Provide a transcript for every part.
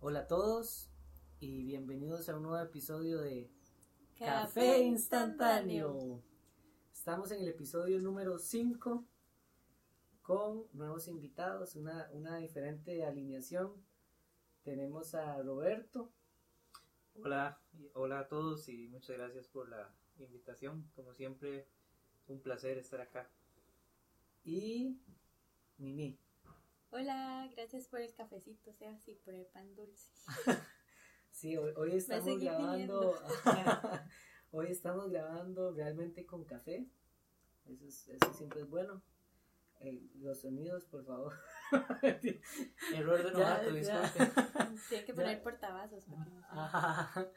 Hola a todos y bienvenidos a un nuevo episodio de Café instantáneo. Estamos en el episodio número 5 con nuevos invitados, una, una diferente alineación. Tenemos a Roberto, Hola, hola a todos y muchas gracias por la invitación. Como siempre, un placer estar acá. Y Mimi. Hola, gracias por el cafecito, sea así, por el pan dulce. Sí, hoy, hoy estamos grabando. hoy estamos grabando realmente con café. Eso, es- eso siempre es bueno. Eh, los sonidos, por favor. Error de Ya, novato, ya. disculpe. Tiene que Ya. poner portavasos no se- Ajá.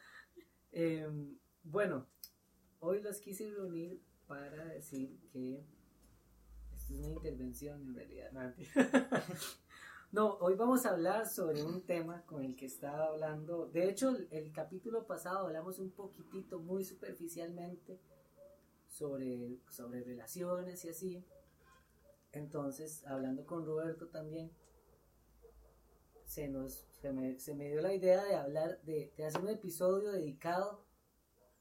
Em, bueno, hoy los quise reunir para decir que es una intervención en realidad. No, hoy vamos a hablar sobre un tema con el que estaba hablando. De hecho, el, el capítulo pasado hablamos un poquitito, muy superficialmente, sobre, sobre relaciones y así. Entonces, hablando con Roberto también, se, nos, se, me, se me dio la idea de hablar, de, de hacer un episodio dedicado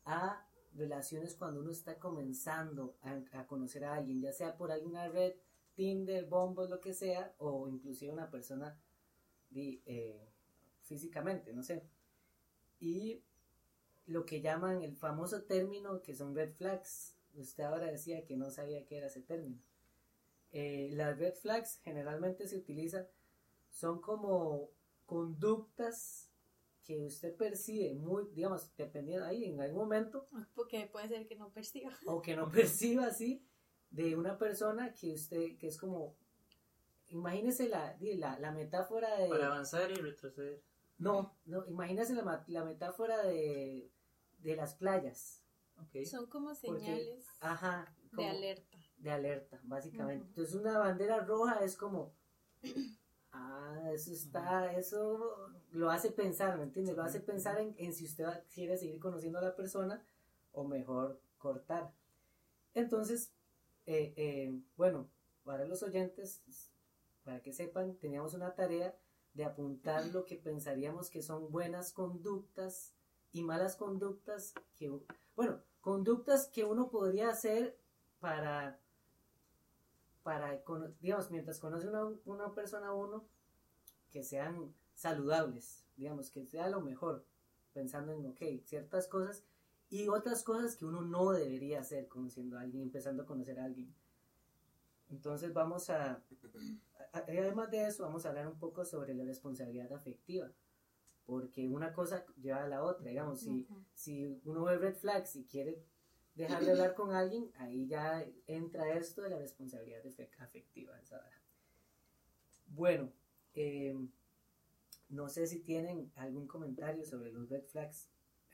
a relaciones cuando uno está comenzando a, conocer a alguien, ya sea por alguna red, Tinder, Bumble, lo que sea, o inclusive una persona di- eh, físicamente, no sé. Y lo que llaman el famoso término que son red flags. Usted ahora decía que no sabía qué era ese término. Eh, las red flags generalmente se utilizan, son como conductas que usted percibe muy, digamos, dependiendo ahí en algún momento, Porque puede ser que no perciba. o que no perciba así, de una persona que usted, que es como, imagínese la, la, la metáfora de... Para avanzar y retroceder. No, no, imagínese la, la metáfora de, de las playas. Ok. Son como Porque- señales de alerta. de alerta, básicamente. Entonces una bandera roja es como, ah, eso está, eso lo hace pensar, ¿me entiendes? Lo hace pensar en, en si usted va- quiere seguir conociendo a la persona o mejor cortar. Entonces, eh, eh, bueno, para los oyentes, para que sepan, teníamos una tarea de apuntar lo que pensaríamos que son buenas conductas y malas conductas que, bueno, conductas que uno podría hacer para, para digamos, mientras conoce una, una persona a uno, que sean saludables, digamos, que sea lo mejor, pensando en, ok, ciertas cosas y otras cosas que uno no debería hacer conociendo a alguien, empezando a conocer a alguien. Entonces vamos a, a- además de eso, vamos a hablar un poco sobre la responsabilidad afectiva, porque una cosa lleva a la otra, digamos, si, Ujú. si uno ve red flags y quiere dejar de hablar con alguien, ahí ya entra esto de la responsabilidad afectiva. vara. Bueno, eh, no sé si tienen algún comentario sobre los red flags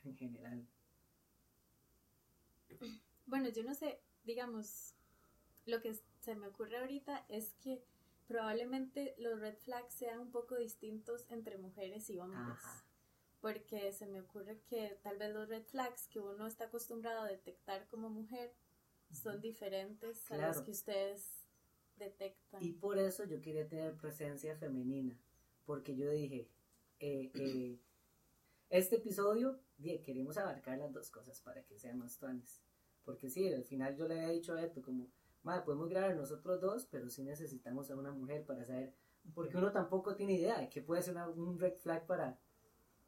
en general. Bueno, yo no sé, digamos, lo que se me ocurre ahorita es que probablemente los red flags sean un poco distintos entre mujeres y hombres. Ajá. Porque se me ocurre que tal vez los red flags que uno está acostumbrado a detectar como mujer son diferentes a los Claro. que ustedes detectan. Y por eso yo quería tener presencia femenina, porque yo dije, eh, eh, este episodio die, queremos abarcar las dos cosas para que sean más tuanes. Porque sí, al final yo le había dicho a Beto como, madre, podemos grabar nosotros dos, pero sí necesitamos a una mujer para saber, porque uno tampoco tiene idea de qué puede ser una- un red flag para...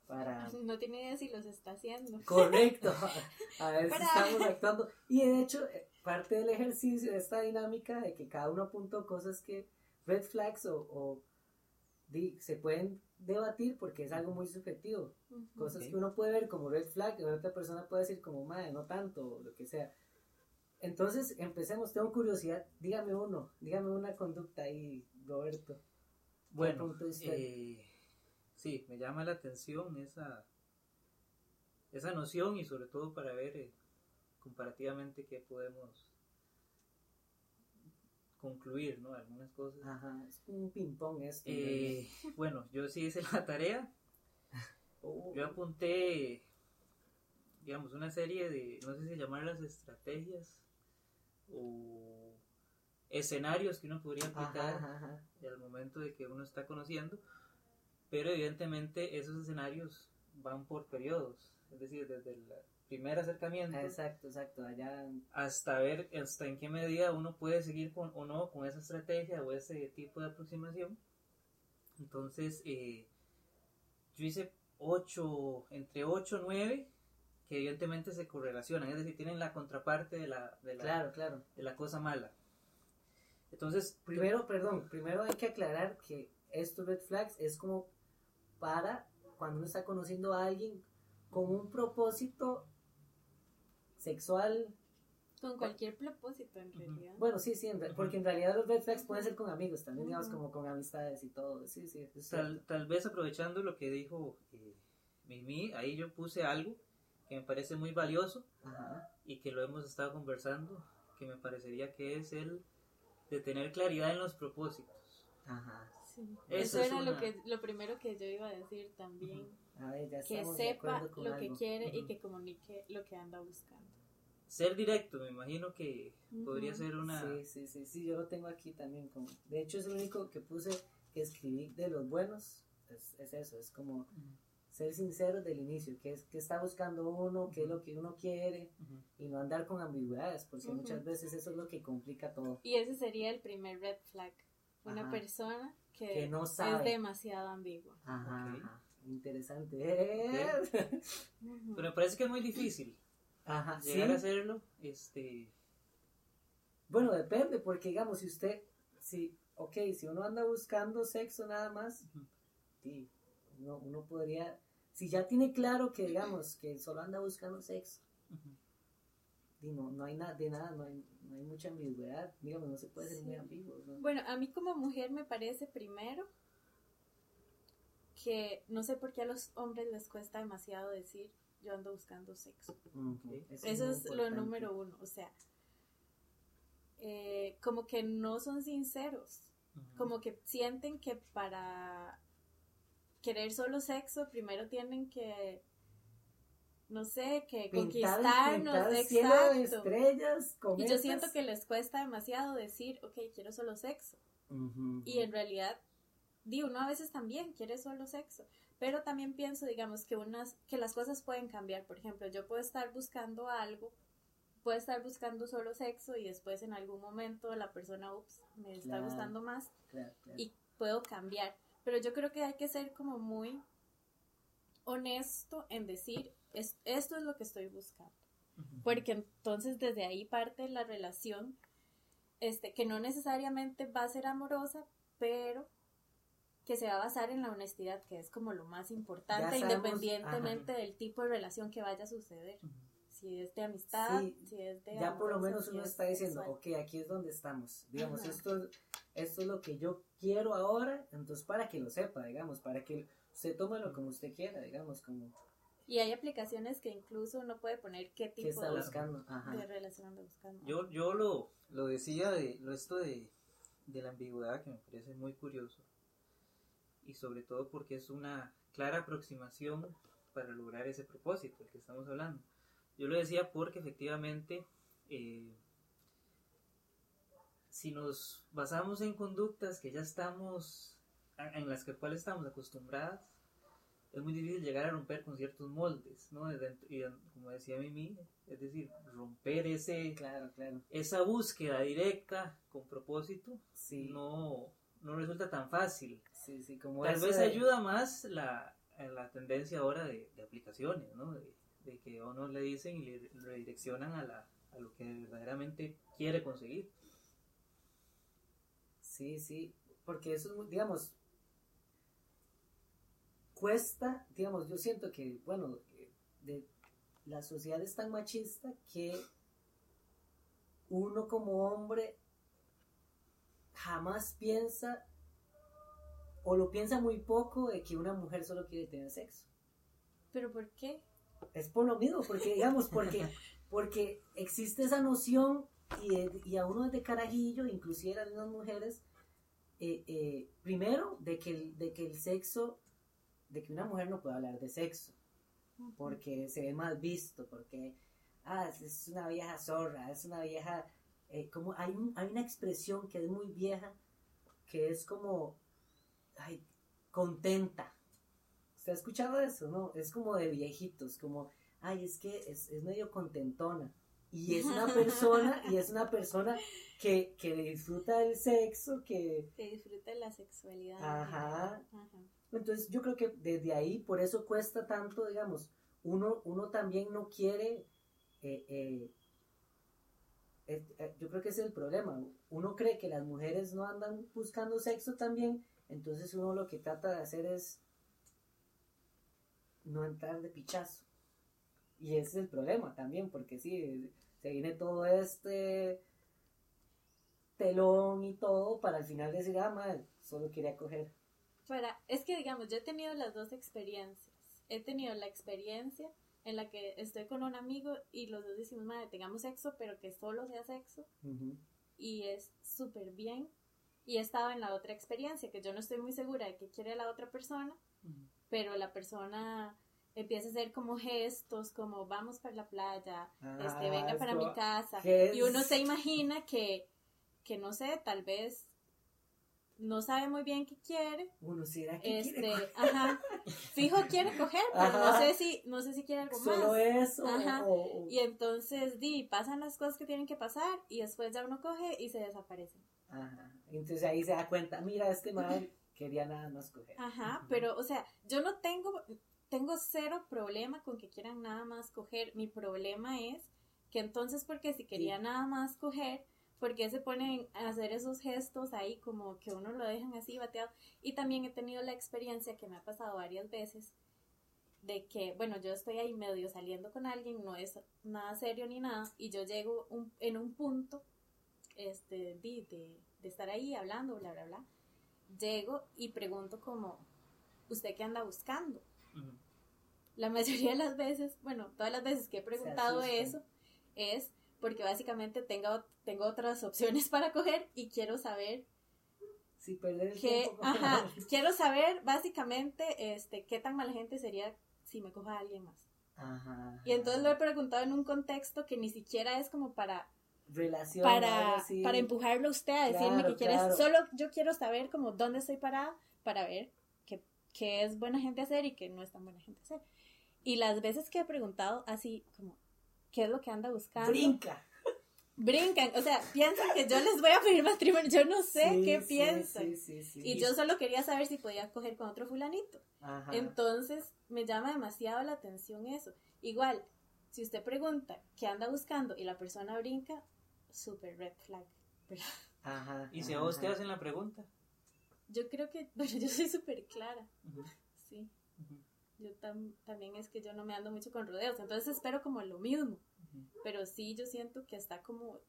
para No tiene idea si los está haciendo. Correcto, a ver si estamos actuando. Y de hecho, eh, parte del ejercicio de esta dinámica de que cada uno apuntó cosas que, red flags o, o di- se pueden debatir porque es algo muy subjetivo. Cosas que uno puede ver como red flag y otra persona puede decir como, madre, no tanto, o lo que sea. Entonces, empecemos, tengo curiosidad, dígame uno, dígame una conducta ahí, Roberto. Bueno, punto de usted? eh, sí, me llama la atención esa, esa noción y sobre todo para ver eh, comparativamente qué podemos concluir, ¿no? Algunas cosas. Ajá, es un ping-pong esto. Eh, bueno, yo sí hice la tarea. Oh, Yo apunté, digamos, una serie de, no sé si llamarlas estrategias o escenarios que uno podría aplicar ajá. al momento de que uno está conociendo, pero evidentemente esos escenarios van por periodos, es decir, desde el primer acercamiento Exacto, exacto. Allá. hasta ver hasta en qué medida uno puede seguir con, o no con esa estrategia o ese tipo de aproximación. Entonces, eh, yo hice 8, entre 8 y 9, que evidentemente se correlacionan, es decir, tienen la contraparte de la, de la, Claro, claro. de la cosa mala. Entonces, Primero, perdón, primero hay que aclarar que estos red flags es como para cuando uno está conociendo a alguien con un propósito sexual. Con cualquier propósito, en realidad. Bueno, sí, sí, en re- porque en realidad los red flags pueden ser con amigos también, digamos, como con amistades y todo. Sí, sí, Tal, tal vez aprovechando lo que dijo eh, Mimi, ahí yo puse algo que me parece muy valioso Ajá. y que lo hemos estado conversando, que me parecería que es el de tener claridad en los propósitos. Ajá. Sí. Eso Eso, es era lo una- que lo primero que yo iba a decir también. A ver, ya Que sepa lo que algo. quiere y Ujú. que comunique lo que anda buscando. Ser directo, me imagino que podría Ujú. ser una... Sí, sí, sí, sí, yo lo tengo aquí también. Como... De hecho, es el único que puse que escribí de los buenos. Es, es eso, es como ser sincero del inicio, qué es que está buscando uno, qué es lo que uno quiere ujú. y no andar con ambigüedades, porque Ujú. muchas veces eso es lo que complica todo. Y ese sería el primer red flag. Una Ajá. persona que, Que no es sabe. demasiado ambigua. Ajá. Interesante. Pero me parece que es muy difícil Ajá, sí. llegar a hacerlo. Este, Bueno, depende, porque digamos, si usted, si, ok, si uno anda buscando sexo nada más, sí, uno, uno podría, si ya tiene claro que digamos que solo anda buscando sexo. Y no, no hay nada de nada, no hay, no hay mucha ambigüedad, digamos, no se puede ser Sí. muy ambiguo, ¿no? Bueno, a mí como mujer me parece primero que no sé por qué a los hombres les cuesta demasiado decir yo ando buscando sexo. Ujú, Eso es lo número uno, o sea, eh, como que no son sinceros, como que sienten que para querer solo sexo primero tienen que, no sé, que Pintar, conquistarnos, pintar el cielo de estrellas, Y yo siento que les cuesta demasiado decir, ok, quiero solo sexo. Y en realidad, digo, uno a veces también quiere solo sexo, pero también pienso, digamos, que unas, que las cosas pueden cambiar. Por ejemplo, yo puedo estar buscando algo, puedo estar buscando solo sexo y después en algún momento la persona, ups, me está gustando más claro, claro. y puedo cambiar. Pero yo creo que hay que ser como muy honesto en decir, es, esto es lo que estoy buscando porque entonces desde ahí parte la relación, este, que no necesariamente va a ser amorosa, pero que se va a basar en la honestidad, que es como lo más importante, sabemos, independientemente del tipo de relación que vaya a suceder. Si es de amistad, Sí, si es de ya por lo menos uno es está diciendo, sexual. ok, aquí es donde estamos. Digamos, Ajá. esto, esto es lo que yo quiero ahora, entonces para que lo sepa, digamos, para que usted tómelo como usted quiera, digamos, como Y hay aplicaciones que incluso uno puede poner qué tipo está de, buscando. Ajá. de relación anda buscando. Yo, yo lo, lo decía de lo esto de, de la ambigüedad que me parece muy curioso y sobre todo porque es una clara aproximación para lograr ese propósito del que estamos hablando. Yo lo decía porque efectivamente eh, si nos basamos en conductas que ya estamos en las que cuales estamos acostumbradas es muy difícil llegar a romper con ciertos moldes, ¿no? Y como decía Mimi, es decir, romper ese, Claro, claro. esa búsqueda directa con propósito Sí, no, no resulta tan fácil. sí, sí, como Tal vez de- ayuda más la, la tendencia ahora de, de aplicaciones, ¿no? De, de que a uno le dicen y le redireccionan a, la, a lo que verdaderamente quiere conseguir. Sí, sí, porque eso es digamos, cuesta, digamos, yo siento que, bueno, de, la sociedad es tan machista que uno como hombre jamás piensa o lo piensa muy poco de que una mujer solo quiere tener sexo. ¿Pero por qué? Es por lo mismo, porque digamos, porque, porque existe esa noción y, y a uno desde carajillo, inclusive a las mujeres, eh, eh, primero de que, el, de que el sexo, de que una mujer no puede hablar de sexo, porque se ve mal visto, porque ah, es- una vieja zorra, es una vieja eh, como hay, un, hay una expresión que es muy vieja, que es como, ay, contenta. ¿Usted ha escuchado eso? No, es como de viejitos, como, ay, es que es, es medio contentona. Y es una persona, y es una persona que, que disfruta del sexo, que... Que disfruta de la sexualidad. Ajá. Ajá. Entonces yo creo que desde ahí, por eso cuesta tanto, digamos, uno, uno también no quiere, eh, eh, eh, yo creo que ese es el problema, uno cree que las mujeres no andan buscando sexo también, entonces uno lo que trata de hacer es no entrar de pichazo. Y ese es el problema también, porque sí, se viene todo este telón y todo para al final decir, ah, mal, solo quería coger. Para, es que digamos, yo he tenido las dos experiencias. He tenido la experiencia en la que estoy con un amigo y los dos decimos, madre, tengamos sexo, pero que solo sea sexo. Y es súper bien. Y he estado en la otra experiencia, que yo no estoy muy segura de qué quiere la otra persona, pero la persona empieza a hacer como gestos, como vamos para la playa, este, Ah, venga es para mi casa. ¿qué Y uno se imagina que, que no sé, tal vez no sabe muy bien qué quiere. Uno será que Este, quiere coger? ajá. Fijo quiere coger, pero no sé si, no sé si quiere algo solo más. eso Ajá. o- o- Y entonces, di, pasan las cosas que tienen que pasar y después ya uno coge y se desaparecen. Ajá. Entonces ahí se da cuenta, mira, este man quería nada más coger. Ajá, pero, o sea, yo no tengo, tengo cero problema con que quieran nada más coger. Mi problema es que entonces, porque si quería Sí. nada más coger, ¿por qué se ponen a hacer esos gestos ahí como que uno lo dejan así bateado? Y también he tenido la experiencia que me ha pasado varias veces de que, bueno, yo estoy ahí medio saliendo con alguien, no es nada serio ni nada, y yo llego un- en un punto este, de, de, de estar ahí hablando, bla, bla, bla, llego y pregunto como, ¿usted qué anda buscando? La mayoría de las veces, bueno, todas las veces que he preguntado eso, es porque básicamente tengo, tengo otras opciones para coger y quiero saber Sí, perder el que, tiempo. ajá, quiero saber básicamente este, qué tan mala gente sería si me coja a alguien más. Ajá. Y entonces lo he preguntado en un contexto que ni siquiera es como para Relación. para, para empujarlo a usted a decirme Claro, que quiere, claro. solo yo quiero saber como dónde estoy parada para ver qué, qué es buena gente hacer y qué no es tan buena gente hacer. Y las veces que he preguntado así como, ¿qué es lo que anda buscando? Brinca. Brincan, o sea, piensan que yo les voy a pedir matrimonio, yo no sé Sí, qué sí, piensan. Sí, sí, sí. Y yo solo quería saber si podía coger con otro fulanito. Ajá. Entonces me llama demasiado la atención eso. Igual, si usted pregunta qué anda buscando y la persona brinca, super red flag. Ajá. Y si a vos te hacen la pregunta. yo creo que, bueno, yo soy súper clara, sí. Yo tam- también es que yo no me ando mucho con rodeos, entonces espero como lo mismo. Pero sí, yo siento que está como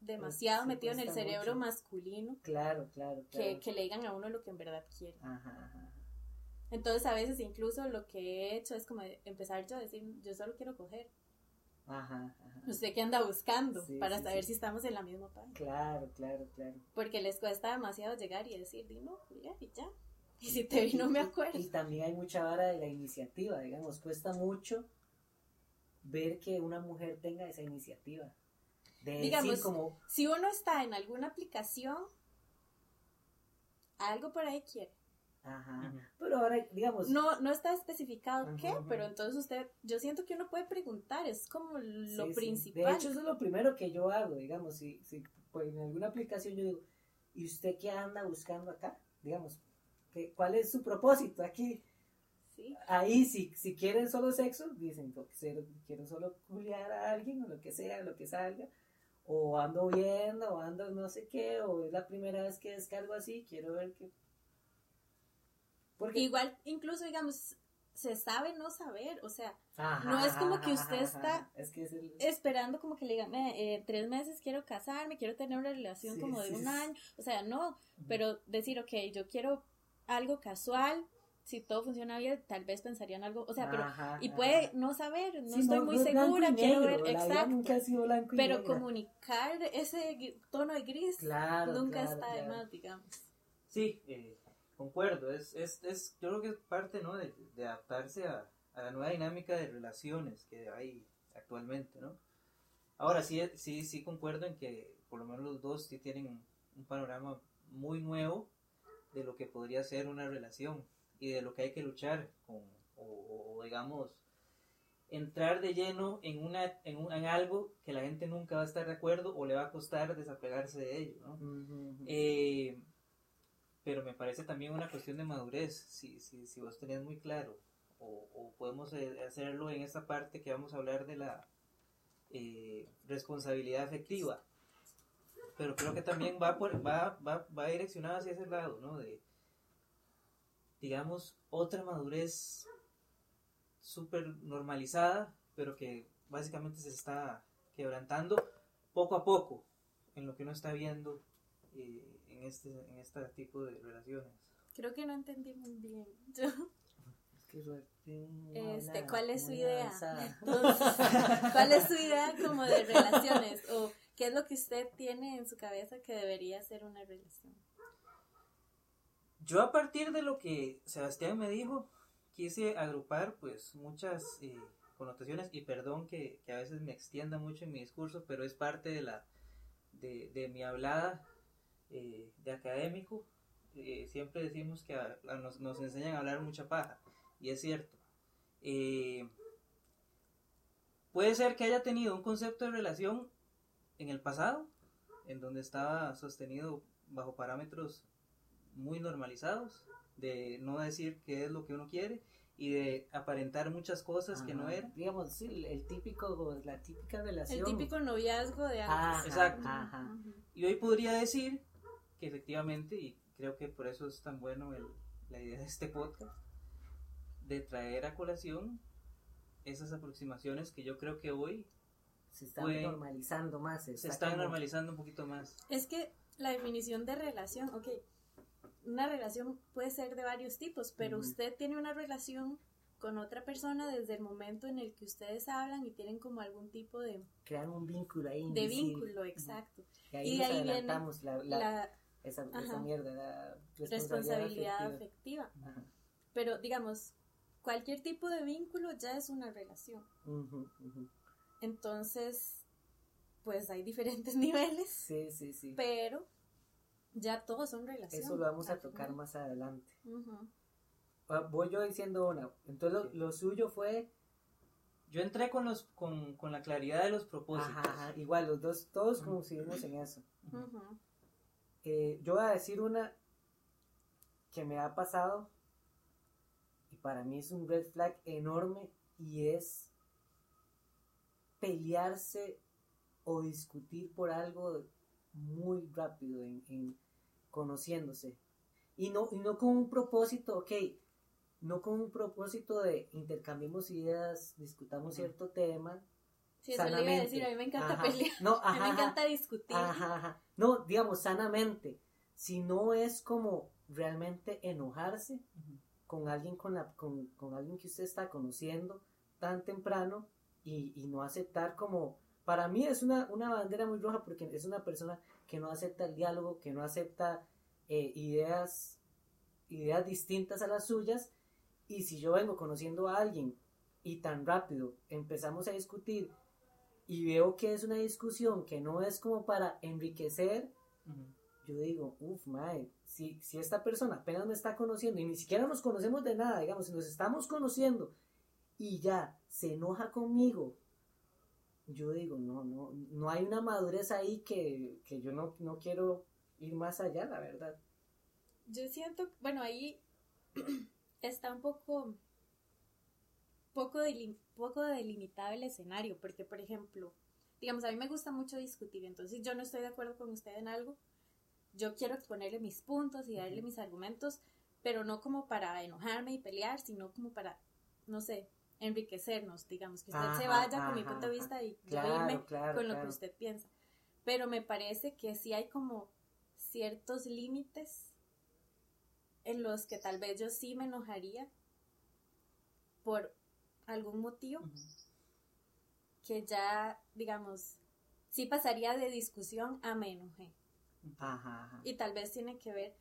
demasiado metido en el cerebro mucho. masculino Claro, claro, que, claro. que le digan a uno lo que en verdad quiere. Ajá, ajá. Entonces a veces incluso lo que he hecho es como empezar yo a decir, yo solo quiero coger. Ajá, ajá. ¿Usted qué anda buscando? Sí, para sí, saber sí. si estamos en la misma página. Claro, claro, claro. Porque les cuesta demasiado llegar y decir, no, Julián, y ya. Y si te vi, no me acuerdo. Y también hay mucha vara de la iniciativa, digamos, cuesta mucho ver que una mujer tenga esa iniciativa. De Digamos, decir como, Si uno está en alguna aplicación, algo por ahí quiere. ajá, pero ahora, digamos, No, no está especificado Ajá, qué, ajá. pero entonces usted, yo siento que uno puede preguntar, es como lo sí, sí. principal. De hecho, eso es lo primero que yo hago, digamos, si, si pues, en alguna aplicación yo digo, ¿y usted qué anda buscando acá? Digamos, ¿qué, ¿cuál es su propósito aquí? Sí. Ahí, si, si quieren solo sexo, dicen, "Lo que sea, quiero solo culiar a alguien, o lo que sea, lo que salga, o ando viendo, o ando no sé qué, o es la primera vez que descargo así, quiero ver qué. Porque, Igual, incluso, digamos, se sabe no saber, o sea, Ajá, no es como que usted está ajá. Es que es el... esperando como que le digan, "Me, eh, tres meses quiero casarme, quiero tener una relación Sí, como de sí, un año, o sea, no, pero decir, ok, yo quiero algo casual, si todo funciona bien, tal vez pensaría en algo, o sea, pero, Ajá, y ajá. puede no saber, no estoy muy segura, quiero negro, ver, exacto, nunca ha sido blanco y pero comunicar ese tono de gris Claro, nunca claro, está de claro. más, digamos. Sí, eh, concuerdo. Es, es, es, yo creo que es parte ¿no? de, de adaptarse a, a la nueva dinámica de relaciones que hay actualmente. ¿no? Ahora sí, sí, sí concuerdo en que por lo menos los dos sí tienen un panorama muy nuevo de lo que podría ser una relación y de lo que hay que luchar con, o, digamos, entrar de lleno en, una, en, un, en, algo que la gente nunca va a estar de acuerdo o le va a costar desapegarse de ello, ¿no? Eh, pero me parece también una cuestión de madurez, si, si, si vos tenés muy claro, o, o, podemos eh, hacerlo en esta parte que vamos a hablar de la eh, responsabilidad afectiva, pero creo que también va, por, va, va, va direccionada hacia ese lado, ¿no? De, digamos, otra madurez súper normalizada, pero que básicamente se está quebrantando poco a poco en lo que uno está viendo eh, en, este, en este tipo de relaciones. Creo que no entendí muy bien. este, ¿Cuál es su idea? ¿Cuál es su idea como de relaciones? ¿O qué es lo que usted tiene en su cabeza que debería ser una relación? Yo a partir de lo que Sebastián me dijo, quise agrupar pues muchas eh, connotaciones y perdón que, a veces me extienda mucho en mi discurso, pero es parte de la de, mi hablada eh, de académico. Eh, siempre decimos que nos, nos, enseñan a hablar mucha paja y es cierto. puede ser que haya tenido un concepto de relación en el pasado, en donde estaba sostenido bajo parámetros muy normalizados, de no decir qué es lo que uno quiere y de aparentar muchas cosas que no eran. Digamos, sí, el típico, la típica relación. El típico noviazgo de antes. Exacto. Y hoy podría decir que efectivamente, y creo que por eso es tan bueno el, la idea de este podcast, de traer a colación esas aproximaciones que yo creo que hoy se están normalizando más. Se están normalizando un poquito más. Es que la definición de relación, ok, una relación puede ser de varios tipos, pero usted tiene una relación con otra persona desde el momento en el que ustedes hablan y tienen como algún tipo de... Crean un vínculo ahí. De vínculo, exacto. Y ahí, ahí viene la, esa, mierda, la responsabilidad, afectiva. Pero digamos, cualquier tipo de vínculo ya es una relación. Entonces, pues hay diferentes niveles. Sí, sí, sí. Pero ya todos son relaciones. Eso lo vamos a tocar más adelante. Ah, voy yo diciendo una. Entonces lo, suyo fue... Yo entré con los con, la claridad de los propósitos. igual, los dos, todos coincidimos en eso. Eh, yo voy a decir una que me ha pasado y para mí es un red flag enorme y es pelearse o discutir por algo muy rápido en, conociéndose. Y no, y no con un propósito, ok, no con un propósito de intercambiemos ideas, discutamos cierto tema. Sí, eso le iba a decir, a mí me encanta pelear, no, a mí me encanta discutir. No, digamos, sanamente, si no es como realmente enojarse con alguien con, la, con, con, alguien que usted está conociendo tan temprano y, y no aceptar como, para mí es una, una bandera muy roja porque es una persona que no acepta el diálogo, que no acepta eh, ideas, ideas distintas a las suyas. Y si yo vengo conociendo a alguien y tan rápido empezamos a discutir y veo que es una discusión que no es como para enriquecer, yo digo, uff, mae, si, si esta persona apenas me está conociendo y ni siquiera nos conocemos de nada, digamos, si nos estamos conociendo y ya se enoja conmigo yo digo, no, no, no hay una madurez ahí que, yo no, no quiero ir más allá, la verdad. Yo siento, bueno, ahí está un poco, poco, poco delimitado el escenario, porque por ejemplo, digamos, a mí me gusta mucho discutir, entonces yo no estoy de acuerdo con usted en algo, yo quiero exponerle mis puntos y darle mis argumentos, pero no como para enojarme y pelear, sino como para, no sé, enriquecernos, digamos, que usted se vaya con mi punto de vista y yo irme con lo que usted piensa. Pero me parece que sí hay como ciertos límites en los que tal vez yo sí me enojaría por algún motivo que ya, digamos, sí pasaría de discusión a me enojé. Y tal vez tiene que ver,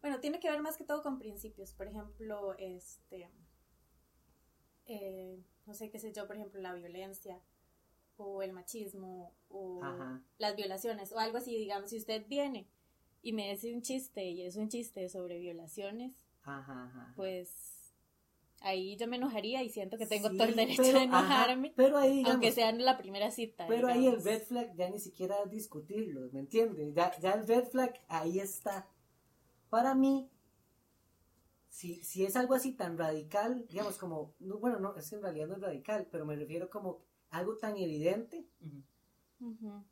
bueno, tiene que ver más que todo con principios. Por ejemplo, este, eh, no sé qué sé yo, por ejemplo, la violencia o el machismo o Ajá. las violaciones o algo así, digamos, si usted viene y me dice un chiste y es un chiste sobre violaciones, Ajá, ajá. pues ahí yo me enojaría y siento que tengo Sí, todo el derecho pero, de enojarme, ajá, pero ahí, digamos, aunque sea en la primera cita. pero ahí el red flag ya ni siquiera discutirlo, ¿me entiendes? Ya, ya el red flag ahí está. Para mí, si, si es algo así tan radical, digamos como, no, bueno, no, es que en realidad no es radical, pero me refiero como algo tan evidente,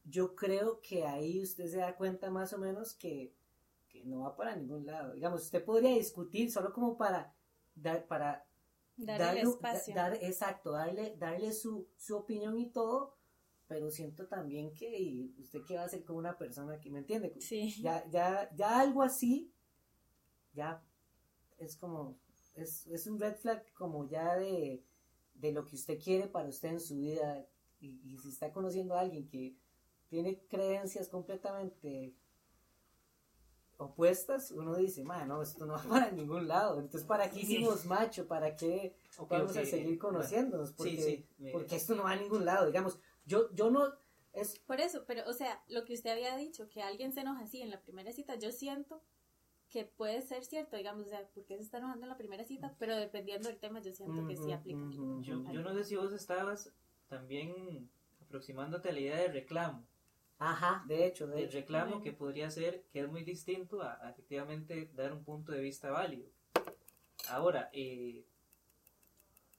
yo creo que ahí usted se da cuenta más o menos que, que no va para ningún lado. Digamos, usted podría discutir solo como para dar, para Darle espacio. da- dar- exacto, darle, darle su, su opinión y todo, pero siento también que y usted qué va a hacer con una persona que me entiende. Sí. Ya, ya, ya algo así, ya es como, es, es un red flag como ya de, de lo que usted quiere para usted en su vida. Y, y si está conociendo a alguien que tiene creencias completamente opuestas, uno dice, "Ma, no, esto no va para ningún lado. Entonces, ¿para qué hicimos macho? ¿Para qué Ok, vamos a seguir conociéndonos? Porque, Sí, sí. me- porque esto no va a ningún lado. Digamos, yo, yo no, es, Por eso, pero, o sea, lo que usted había dicho, que alguien se enoja así en la primera cita, yo siento que puede ser cierto, digamos, o sea, porque se está enojando en la primera cita, pero dependiendo del tema, yo siento que sí ujú, Yo, yo no sé si vos estabas también aproximándote a la idea de reclamo. Ajá, de hecho, de El hecho. reclamo que podría ser, que es muy distinto a, a efectivamente dar un punto de vista válido. Ahora, eh,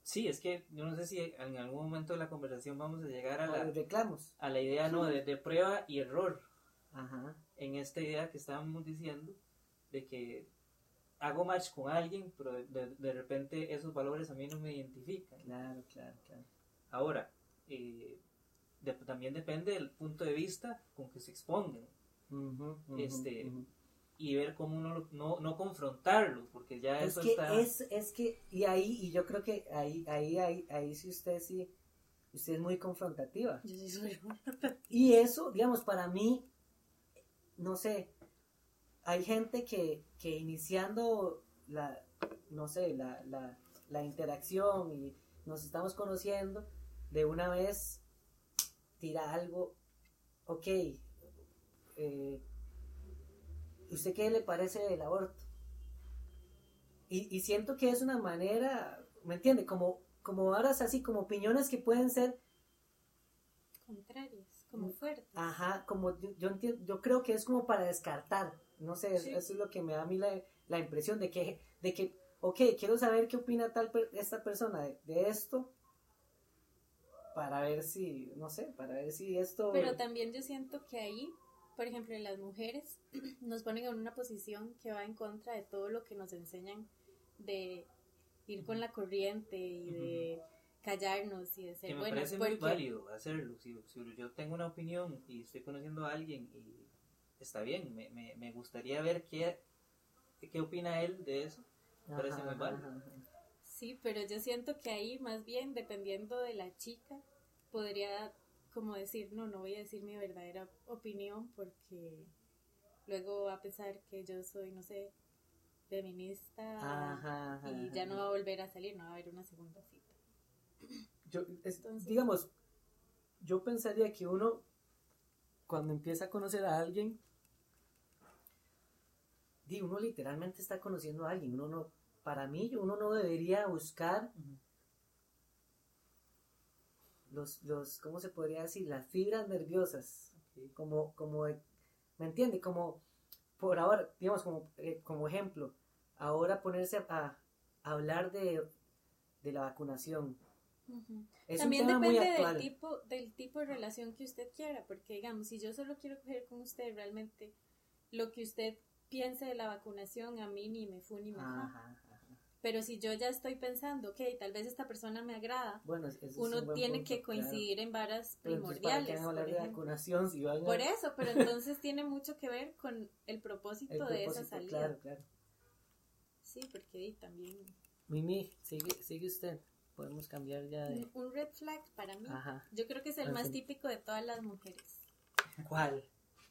sí, es que yo no sé si en algún momento de la conversación vamos a llegar a A la, los reclamos. a la idea no de, de prueba y error Ajá. en esta idea que estábamos diciendo de que hago match con alguien, pero de, de- repente esos valores a mí no me identifican. Claro, claro, claro. Ahora, eh, de- también depende del punto de vista con que se expongan Este, y ver cómo uno lo- no, no confrontarlo, porque ya Es eso que está... es, es que, y ahí, y yo creo que ahí, ahí, ahí, ahí sí usted sí, usted es muy confrontativa. Yo sí soy Y eso, digamos, para mí, no sé, hay gente que, que iniciando la, no sé, la, la, la interacción y nos estamos conociendo, de una vez tira algo, ok, eh, ¿usted qué le parece del aborto? Y, y siento que es una manera, ¿me entiende? Como, como varas así, como opiniones que pueden ser contrarias, como fuertes. Ajá, como yo, yo entiendo, yo creo que es como para descartar, no sé, Sí. eso es lo que me da a mí la, la impresión de que, de que, ok, quiero saber qué opina tal per- esta persona de, de esto, para ver si, no sé, para ver si esto... Pero también yo siento que ahí, por ejemplo, en las mujeres nos ponen en una posición que va en contra de todo lo que nos enseñan de ir con la corriente y de callarnos y de que ser me buenas. parece muy porque- válido hacerlo. Si, si yo tengo una opinión y estoy conociendo a alguien y está bien, me, me, me gustaría ver qué, qué opina él de eso. Ajá, parece muy ajá. Sí, pero yo siento que ahí más bien, dependiendo de la chica, podría como decir, no, no voy a decir mi verdadera opinión porque luego va a pensar que yo soy, no sé, feminista Ajá, ajá, y ajá. ya no va a volver a salir, no va a haber una segunda cita. Yo, es- Entonces- digamos, yo pensaría que uno, cuando empieza a conocer a alguien, di, uno literalmente está conociendo a alguien. Uno no, para mí, uno no debería buscar los, los, ¿cómo se podría decir? Las fibras nerviosas. Como, como, ¿me entiende? Como, por ahora, digamos, como, eh, como ejemplo, ahora ponerse a, a hablar de, de la vacunación. Es También un tema muy depende actual. del tipo, del tipo de relación que usted quiera, porque digamos, si yo solo quiero coger con usted, realmente lo que usted piense de la vacunación a mí ni me fu ni me. Ajá, ajá. Pero si yo ya estoy pensando, ok, tal vez esta persona me agrada, Bueno, uno tiene punto, que claro. coincidir en varas Pero entonces, ¿para qué primordiales. por de ejemplo. vacunación si van a- Por eso, pero entonces tiene mucho que ver con el propósito, el de esa salida. Claro, claro. Sí, porque di, también Mimi, sigue, sigue usted. Podemos cambiar ya de... un, red flag para mí. Ajá. Yo creo que es el más típico de todas las mujeres, ¿Cuál?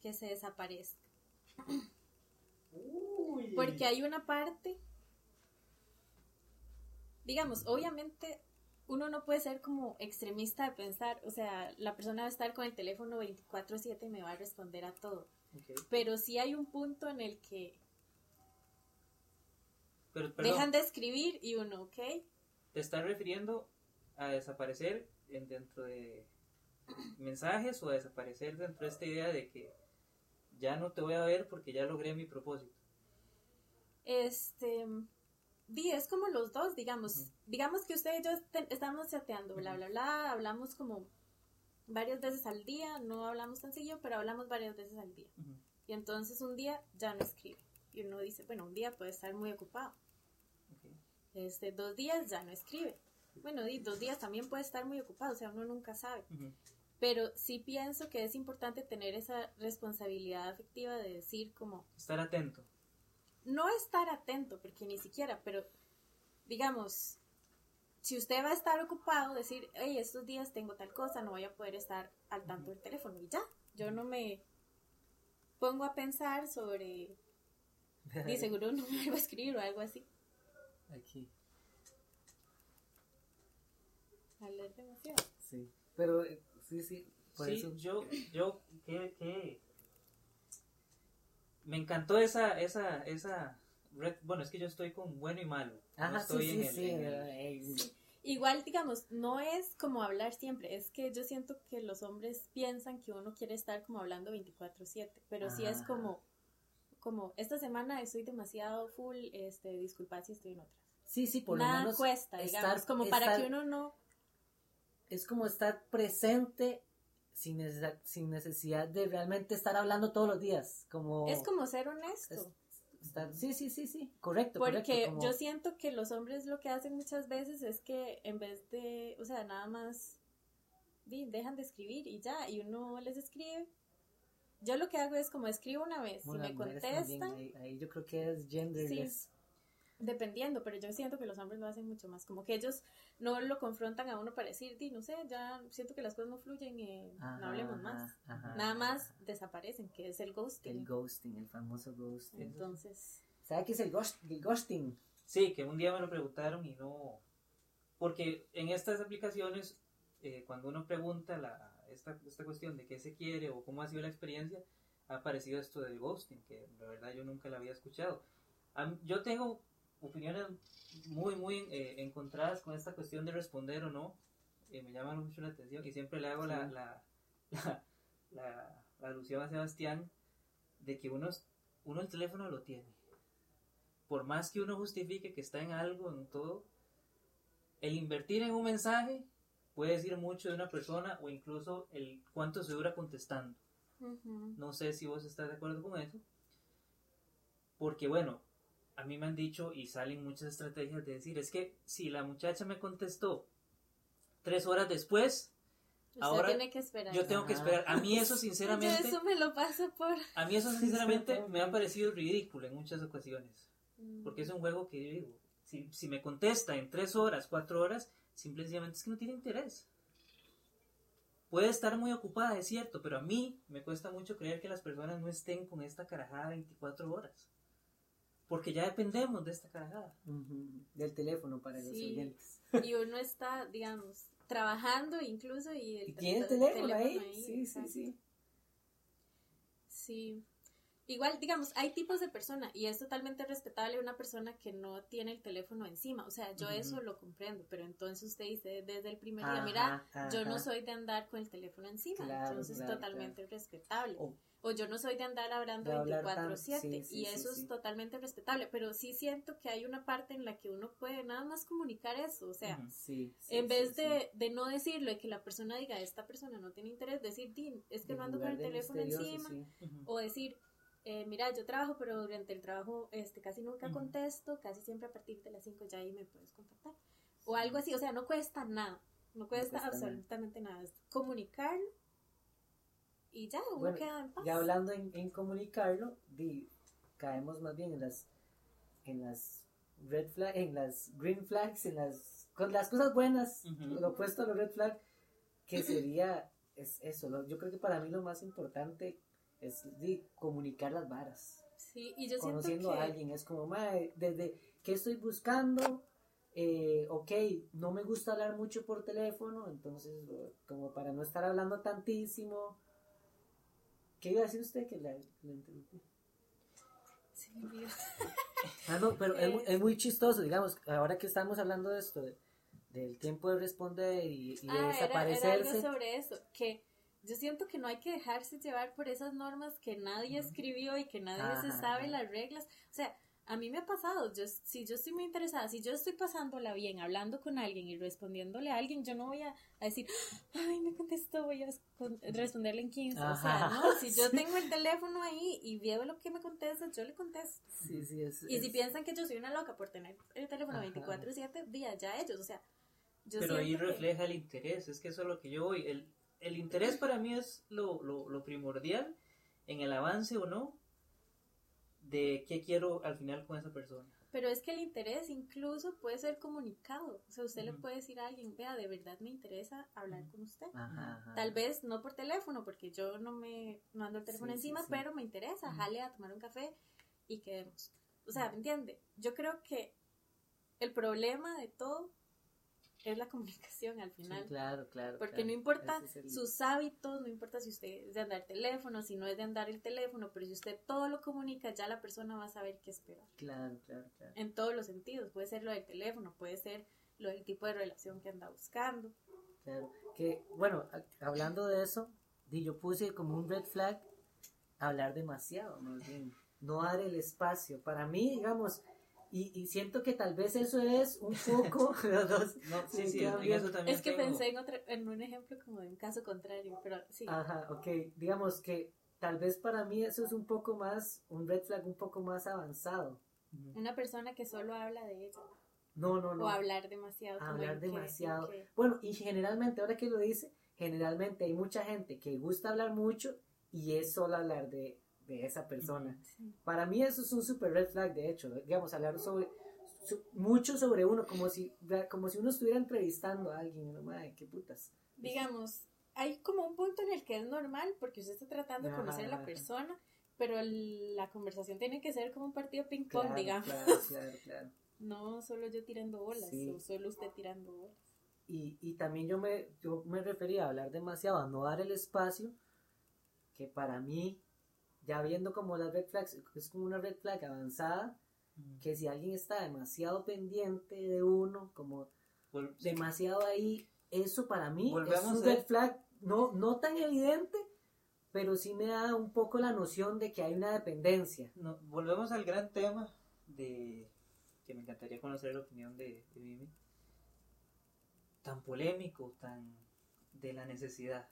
que se desaparezca. Porque hay una parte, digamos, obviamente uno no puede ser como extremista de pensar, o sea, la persona va a estar con el teléfono 24/7 y me va a responder a todo. Pero sí hay un punto en el que Pero, dejan de escribir y uno, ¿ok? ¿te estás refiriendo a desaparecer en- dentro de mensajes o a desaparecer dentro de esta idea de que ya no te voy a ver porque ya logré mi propósito? Este, di, es como los dos, digamos. Digamos que usted y yo estamos chateando, bla, bla, bla, hablamos como varias veces al día, no hablamos tan seguido, pero hablamos varias veces al día. Y entonces un día ya no escribe. Y uno dice, bueno, un día puede estar muy ocupado. Este, dos días ya no escribe. Bueno, di, dos días también puede estar muy ocupado, o sea, uno nunca sabe. Pero sí pienso que es importante tener esa responsabilidad afectiva de decir como, Estar atento. no estar atento, porque ni siquiera, pero digamos, si usted va a estar ocupado, decir, hey, estos días tengo tal cosa, no voy a poder estar al tanto del teléfono y ya, yo no me pongo a pensar sobre, y seguro no me vuelvo a escribir o algo así. Aquí, Hablar demasiado. sí. Pero eh, sí, sí. Por sí, eso. yo, yo, que, que me encantó esa, esa, esa red, bueno, es que yo estoy con bueno y malo. no Ajá, sí, estoy sí, en el- sí. en el- eh, Igual, digamos, no es como hablar siempre, es que yo siento que los hombres piensan que uno quiere estar como hablando 24/7, pero sí es Ajá. como, como, esta semana estoy demasiado full, este, disculpad si estoy en otras. Sí, sí, por lo Nada menos. cuesta, estar- digamos, como para estar- que uno no... Es como estar presente sin necesidad, sin necesidad de realmente estar hablando todos los días. Como. Es como ser honesto. es- estar- sí, sí, sí, sí. Correcto. Porque correcto, como- yo siento que los hombres lo que hacen muchas veces es que en vez de, o sea, nada más dejan de escribir y ya, y uno les escribe. Yo lo que hago es como escribo una vez, si me contestan, también, ahí, ahí yo creo que es genderless. dependiendo, pero yo siento que los hombres lo hacen mucho más, como que ellos no lo confrontan a uno para decir, di, no sé, ya siento que las cosas no fluyen, eh, Ajá, no hablemos más. ajá, Nada más ajá. desaparecen, que es el ghosting. El ghosting, el famoso ghosting. Entonces, ¿Sabe qué es el, ghost- el ghosting? Sí, que un día me lo preguntaron y no... Porque en estas aplicaciones, eh, cuando uno pregunta la, esta, esta cuestión de qué se quiere o cómo ha sido la experiencia, ha aparecido esto del ghosting, que la verdad yo nunca la había escuchado. Yo tengo opiniones muy, muy eh, encontradas con esta cuestión de responder o no. Eh, me llama mucho la atención y siempre le hago la, Sí. la, la, la- la alusión a Sebastián de que uno, uno el teléfono lo tiene por más que uno justifique que está en algo, en todo, el invertir en un mensaje puede decir mucho de una persona o incluso el cuánto se dura contestando. ujú. No sé si vos estás de acuerdo con eso. Porque bueno, a mí me han dicho y salen muchas estrategias de decir, es que si la muchacha me contestó tres horas después, usted Ahora, tiene que esperar. yo tengo que esperar. A mí eso Yo sinceramente, eso me lo paso por... a mí eso sinceramente me ha parecido ridículo en muchas ocasiones. Mm. Porque es un juego que yo digo, si, si me contesta en tres horas, cuatro horas, simplemente es que no tiene interés. Puede estar muy ocupada, es cierto, pero a mí me cuesta mucho creer que las personas no estén con esta carajada 24 horas. Porque ya dependemos de esta carajada. Del teléfono para los oyentes. Y uno está, digamos, trabajando incluso y... Y tiene el teléfono, ahí. Sí, sí, exacto. sí. Sí. Igual, digamos, hay tipos de persona y es totalmente respetable una persona que no tiene el teléfono encima. O sea, yo eso lo comprendo, pero entonces usted dice desde el primer día, Ajá, mira, yo no soy de andar con el teléfono encima, Claro, entonces claro, totalmente respetable. O- O yo no soy de andar hablando De hablar 24/7 tan- sí, sí, y eso sí. es totalmente respetable, pero sí siento que hay una parte en la que uno puede nada más comunicar eso, o sea, Ujú. Sí, sí, en sí, vez sí. de, de no decirlo y que la persona diga, esta persona no tiene interés, decir, "Din, es que De no ando con el teléfono encima, o decir, eh, mira, yo trabajo, pero durante el trabajo este, casi nunca contesto, casi siempre a partir de las 5 ya ahí me puedes contactar. O algo así, o sea, no cuesta nada, no cuesta, cuesta nada. absolutamente nada. Es comunicarlo y ya, uno Bueno, queda en paz. Ya hablando en, en comunicarlo, di- caemos más bien en las en las red flag, en las green flags, en las con las cosas buenas, Ujú. lo opuesto a los red flag, que sería es eso. lo- yo creo que para mí lo más importante es di, comunicar las varas. Sí, y yo Conociendo que... a alguien es como, "Mae, desde qué estoy buscando, eh, ok, no me gusta hablar mucho por teléfono, entonces, como para no estar hablando tantísimo. ¿Qué iba a decir usted que la, la interrumpí? Sí, olvidó. Ah, no, pero es, es muy chistoso, digamos, ahora que estamos hablando de esto, de- del tiempo de responder y, y de Ah, era, era desaparecerse. algo sobre eso, que yo siento que no hay que dejarse llevar por esas normas que nadie escribió y que nadie se Ajá, sabe ajá. las reglas. O sea, a mí me ha pasado, yo, si yo estoy muy interesada, si yo estoy pasándola bien, hablando con alguien y respondiéndole a alguien, yo no voy a, a decir, ay, me contestó, voy a responderle en 15. O sea, no, si yo tengo el teléfono ahí y veo lo que me contesta, yo le contesto. Sí, sí, es, Y si piensan que yo soy una loca por tener el teléfono Ajá. 24/7, día ya ellos, o sea, yo Pero ahí que- refleja el interés, es que eso es lo que yo voy. El, el interés para mí es lo, lo, lo primordial en el avance o no de qué quiero al final con esa persona. Pero es que el interés incluso puede ser comunicado. O sea, usted le puede decir a alguien, vea, de verdad me interesa hablar con usted. Ajá, ajá. Tal vez no por teléfono, porque yo no me mando el teléfono Sí, encima, sí. pero me interesa, Ujú. jale a tomar un café y quedemos. O sea, ¿me entiende? Yo creo que el problema de todo es la comunicación al Sí, final. claro, claro. Porque claro. no importa es el- sus hábitos, no importa si usted es de andar teléfono, si no es de andar el teléfono, pero si usted todo lo comunica, ya la persona va a saber qué esperar. Claro, claro, claro. En todos los sentidos. Puede ser lo del teléfono, puede ser lo del tipo de relación que anda buscando. Claro. Que, bueno, hablando de eso, yo puse como un red flag hablar demasiado, más bien. No dar el espacio. Para mí, digamos, y, y siento que tal vez eso es un poco. los dos, No, sí, Sí, en eso también Es que tengo- pensé en, otro, en un ejemplo como de un caso contrario, pero sí. Ajá, ok. Digamos que tal vez para mí eso es un poco más, un red flag un poco más avanzado. Una persona que solo habla de ella. No, no, no. O hablar demasiado. hablar demasiado. que- Bueno, y generalmente, ahora que lo dice, generalmente hay mucha gente que gusta hablar mucho y es solo hablar de, de esa persona. sí. Para mí eso es un super red flag, de hecho, digamos, hablar sobre su- mucho sobre uno, como si, como si uno estuviera entrevistando a alguien, ¿no? Madre, qué putas. Digamos, hay como un punto en el que es normal porque usted está tratando de conocer a la persona, pero el- la conversación tiene que ser como un partido ping-pong, Claro, digamos. claro, claro, claro. No solo yo tirando bolas Sí. o solo usted tirando bolas. Y, y también yo me, yo me refería a hablar demasiado, a no dar el espacio, que para mí, ya viendo como las red flags, es como una red flag avanzada, Ujú. que si alguien está demasiado pendiente de uno, como Vol- demasiado ahí, eso para mí es Volvemos un a- red flag no, no tan evidente, pero sí me da un poco la noción de que hay una dependencia. No, volvemos al gran tema de que me encantaría conocer la opinión de, de Mimi. Tan polémico, tan de la necesidad.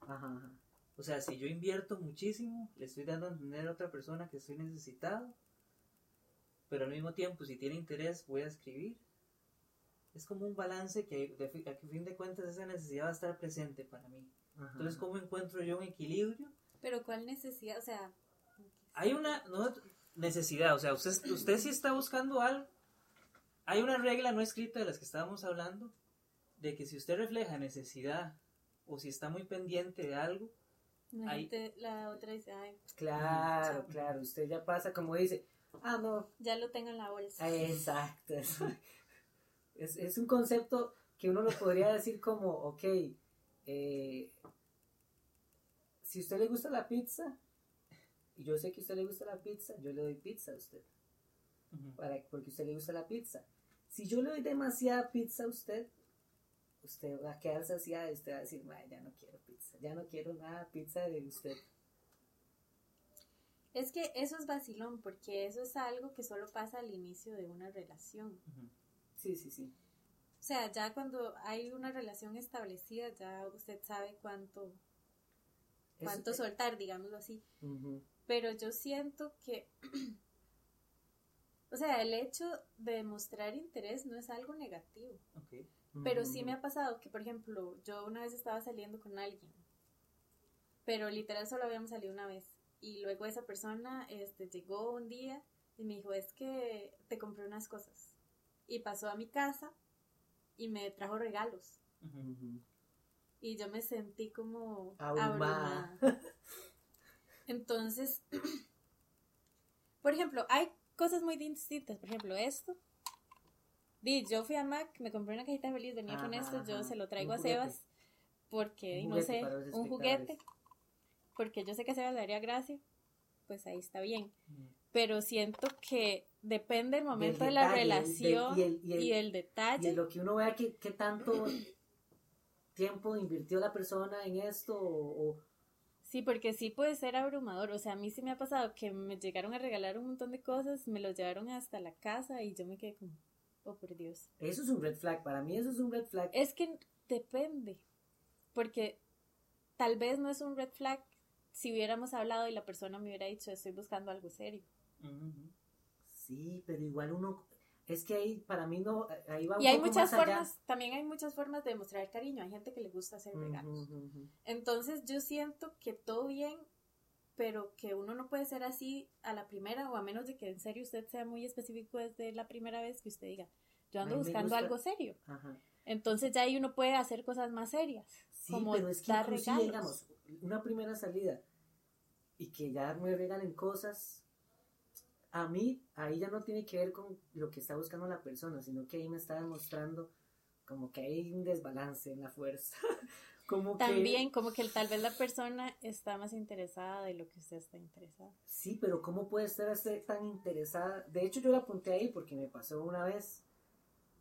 Ajá, ajá. O sea, si yo invierto muchísimo, le estoy dando a entender a otra persona que estoy necesitado, pero al mismo tiempo, si tiene interés, voy a escribir. Es como un balance que, de, a fin de cuentas, esa necesidad va a estar presente para mí. ajá. Entonces, ¿cómo encuentro yo un equilibrio? Pero ¿cuál necesidad? O sea, Hay una no, necesidad, o sea, usted, usted sí está buscando algo. Hay una regla no escrita de las que estábamos hablando, de que si usted refleja necesidad o si está muy pendiente de algo, la, Ahí- gente- la otra dice, ay, Claro, claro, usted ya pasa como dice, ah, no, ya lo tengo en la bolsa. exacto. Es, es, un concepto que uno lo podría decir como, ok, eh, si a usted le gusta la pizza, y yo sé que a usted le gusta la pizza, yo le doy pizza a usted. para, porque a usted le gusta la pizza. Si yo le doy demasiada pizza a usted, usted va a quedar saciada y usted va a decir, "Mae, ya no quiero pizza, ya no quiero nada pizza de usted. Es que eso es vacilón, porque eso es algo que solo pasa al inicio de una relación. Sí, sí, sí. O sea, ya cuando hay una relación establecida, ya usted sabe cuánto, cuánto soltar, digámoslo así. Pero yo siento que, o sea, el hecho de mostrar interés no es algo negativo. Ok. Pero sí me ha pasado que, por ejemplo, yo una vez estaba saliendo con alguien, pero literal solo habíamos salido una vez. Y luego esa persona este, llegó un día y me dijo, es que te compré unas cosas. Y pasó a mi casa y me trajo regalos. Y yo me sentí como Abrumada. abrumada. Entonces, por ejemplo, hay cosas muy distintas. Por ejemplo, esto Di, yo fui a Mac, me compré una cajita feliz, venía con Ajá, esto, yo ajá. se lo traigo a Sebas porque, no sé, un juguete, porque yo sé que a Sebas le haría gracia, pues ahí está bien. Pero siento que depende el momento de la detalle, del- relación y el- y el- y el Y detalle. lo que uno vea que, qué tanto tiempo invirtió la persona en esto o, o- Sí, porque sí puede ser abrumador. O sea, a mí sí me ha pasado que me llegaron a regalar un montón de cosas, me lo llevaron hasta la casa y yo me quedé como, oh por Dios. eso es un red flag. Para mí eso es un red flag. Es que depende, porque tal vez no es un red flag si hubiéramos hablado y la persona me hubiera dicho, estoy buscando algo serio. Sí, pero igual uno es que ahí para mí no ahí va un Y hay poco muchas más allá. formas, también hay muchas formas de demostrar cariño. Hay gente que le gusta hacer regalos. Entonces yo siento que todo bien, pero que uno no puede ser así a la primera o a menos de que en serio usted sea muy específico desde la primera vez que usted diga, yo ando buscando algo serio. Ajá. Entonces ya ahí uno puede hacer cosas más serias. Sí, como pero es que dar regalos. digamos, una primera salida y que ya me regalen cosas, a mí ahí ya no tiene que ver con lo que está buscando la persona, sino que ahí me está demostrando como que hay un desbalance en la fuerza. como que- También como que tal vez la persona está más interesada de lo que usted está interesado. Sí, pero ¿cómo puede estar usted tan interesada? De hecho, yo la apunté ahí porque me pasó una vez.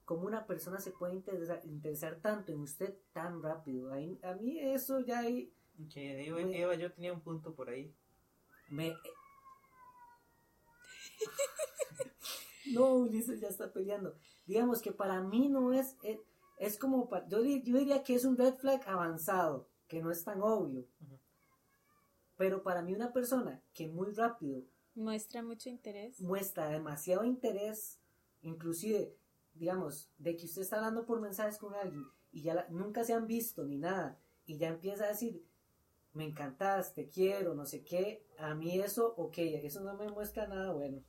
¿Cómo una persona se puede interesar, interesar tanto en usted tan rápido? A mí eso ya ahí Ok, Eva, yo tenía un punto por ahí. me... no, Ulises ya está peleando. Digamos que para mí no es... Es, es como... pa- Yo, di- yo diría que es un red flag avanzado, que no es tan obvio. Pero para mí una persona que muy rápido Muestra mucho interés. muestra demasiado interés, inclusive, digamos, de que usted está hablando por mensajes con alguien y ya la- nunca se han visto ni nada, y ya empieza a decir, me encantas, te quiero, no sé qué, a mí eso, ok, eso no me muestra nada bueno,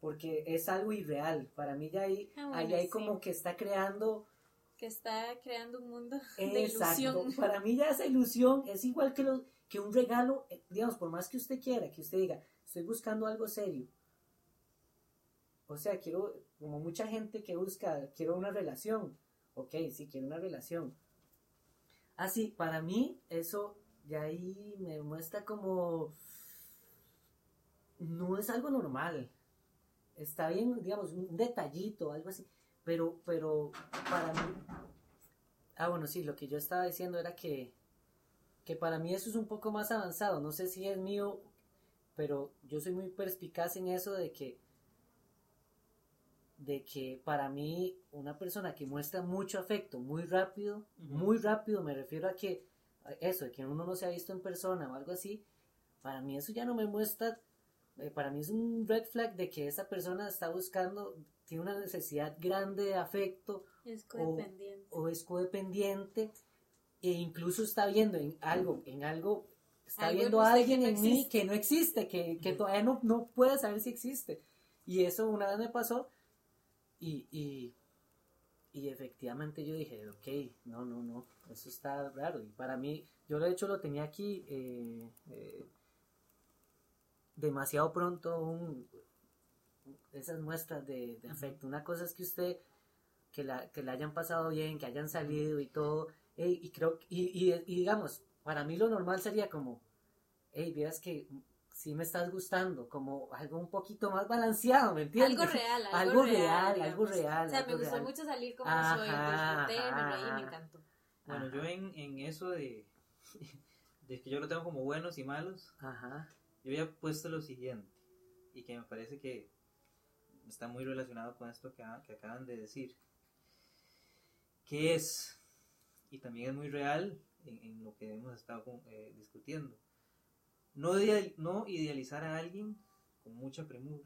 porque es algo irreal, para mí ya ahí, Ah, bueno, ahí sí. como que está creando, Que está creando un mundo de exacto, ilusión. para mí ya esa ilusión es igual que, lo, que un regalo, eh, digamos, por más que usted quiera, que usted diga, estoy buscando algo serio, O sea, quiero, como mucha gente que busca, quiero una relación. Ok, sí, quiero una relación. Así, para mí, eso ya ahí me muestra como. No es algo normal. Está bien, digamos, un detallito, algo así. Pero, pero, para mí. Ah, bueno, sí, lo que yo estaba diciendo era que. Que para mí eso es un poco más avanzado. No sé si es mío, pero yo soy muy perspicaz en eso de que de que para mí una persona que muestra mucho afecto muy rápido, muy rápido, me refiero a que a eso, de que uno no se ha visto en persona o algo así, para mí eso ya no me muestra, eh, para mí es un red flag de que esa persona está buscando, tiene una necesidad grande de afecto Es codependiente. o es codependiente e incluso está viendo en algo, en algo, está Algo viendo a usted alguien que no en mí existe. que no existe, que, que todavía no, no puede saber si existe. Y eso una vez me pasó y, y, y efectivamente yo dije, ok, no, no, no, eso está raro. Y para mí, yo de hecho lo tenía aquí eh, eh, demasiado pronto, un- esas muestras de, de afecto. Una cosa es que usted, que la, que la hayan pasado bien, que hayan salido y todo, ey, y creo, y, y, y digamos, para mí lo normal sería como, hey, vieras que sí me estás gustando, como algo un poquito más balanceado, ¿me entiendes? Algo real, algo, Algo real, real, algo real, O sea, me gustó real. mucho salir como Ajá, soy, disfruté, me reí, ajá. me encantó. Bueno, Ajá. yo en, en eso de, de que yo lo tengo como buenos y malos, Ajá, yo había puesto lo siguiente, y que me parece que está muy relacionado con esto que, que acaban de decir, que es, y también es muy real en, en lo que hemos estado con- eh, discutiendo, no, ideal- no idealizar a alguien con mucha premura.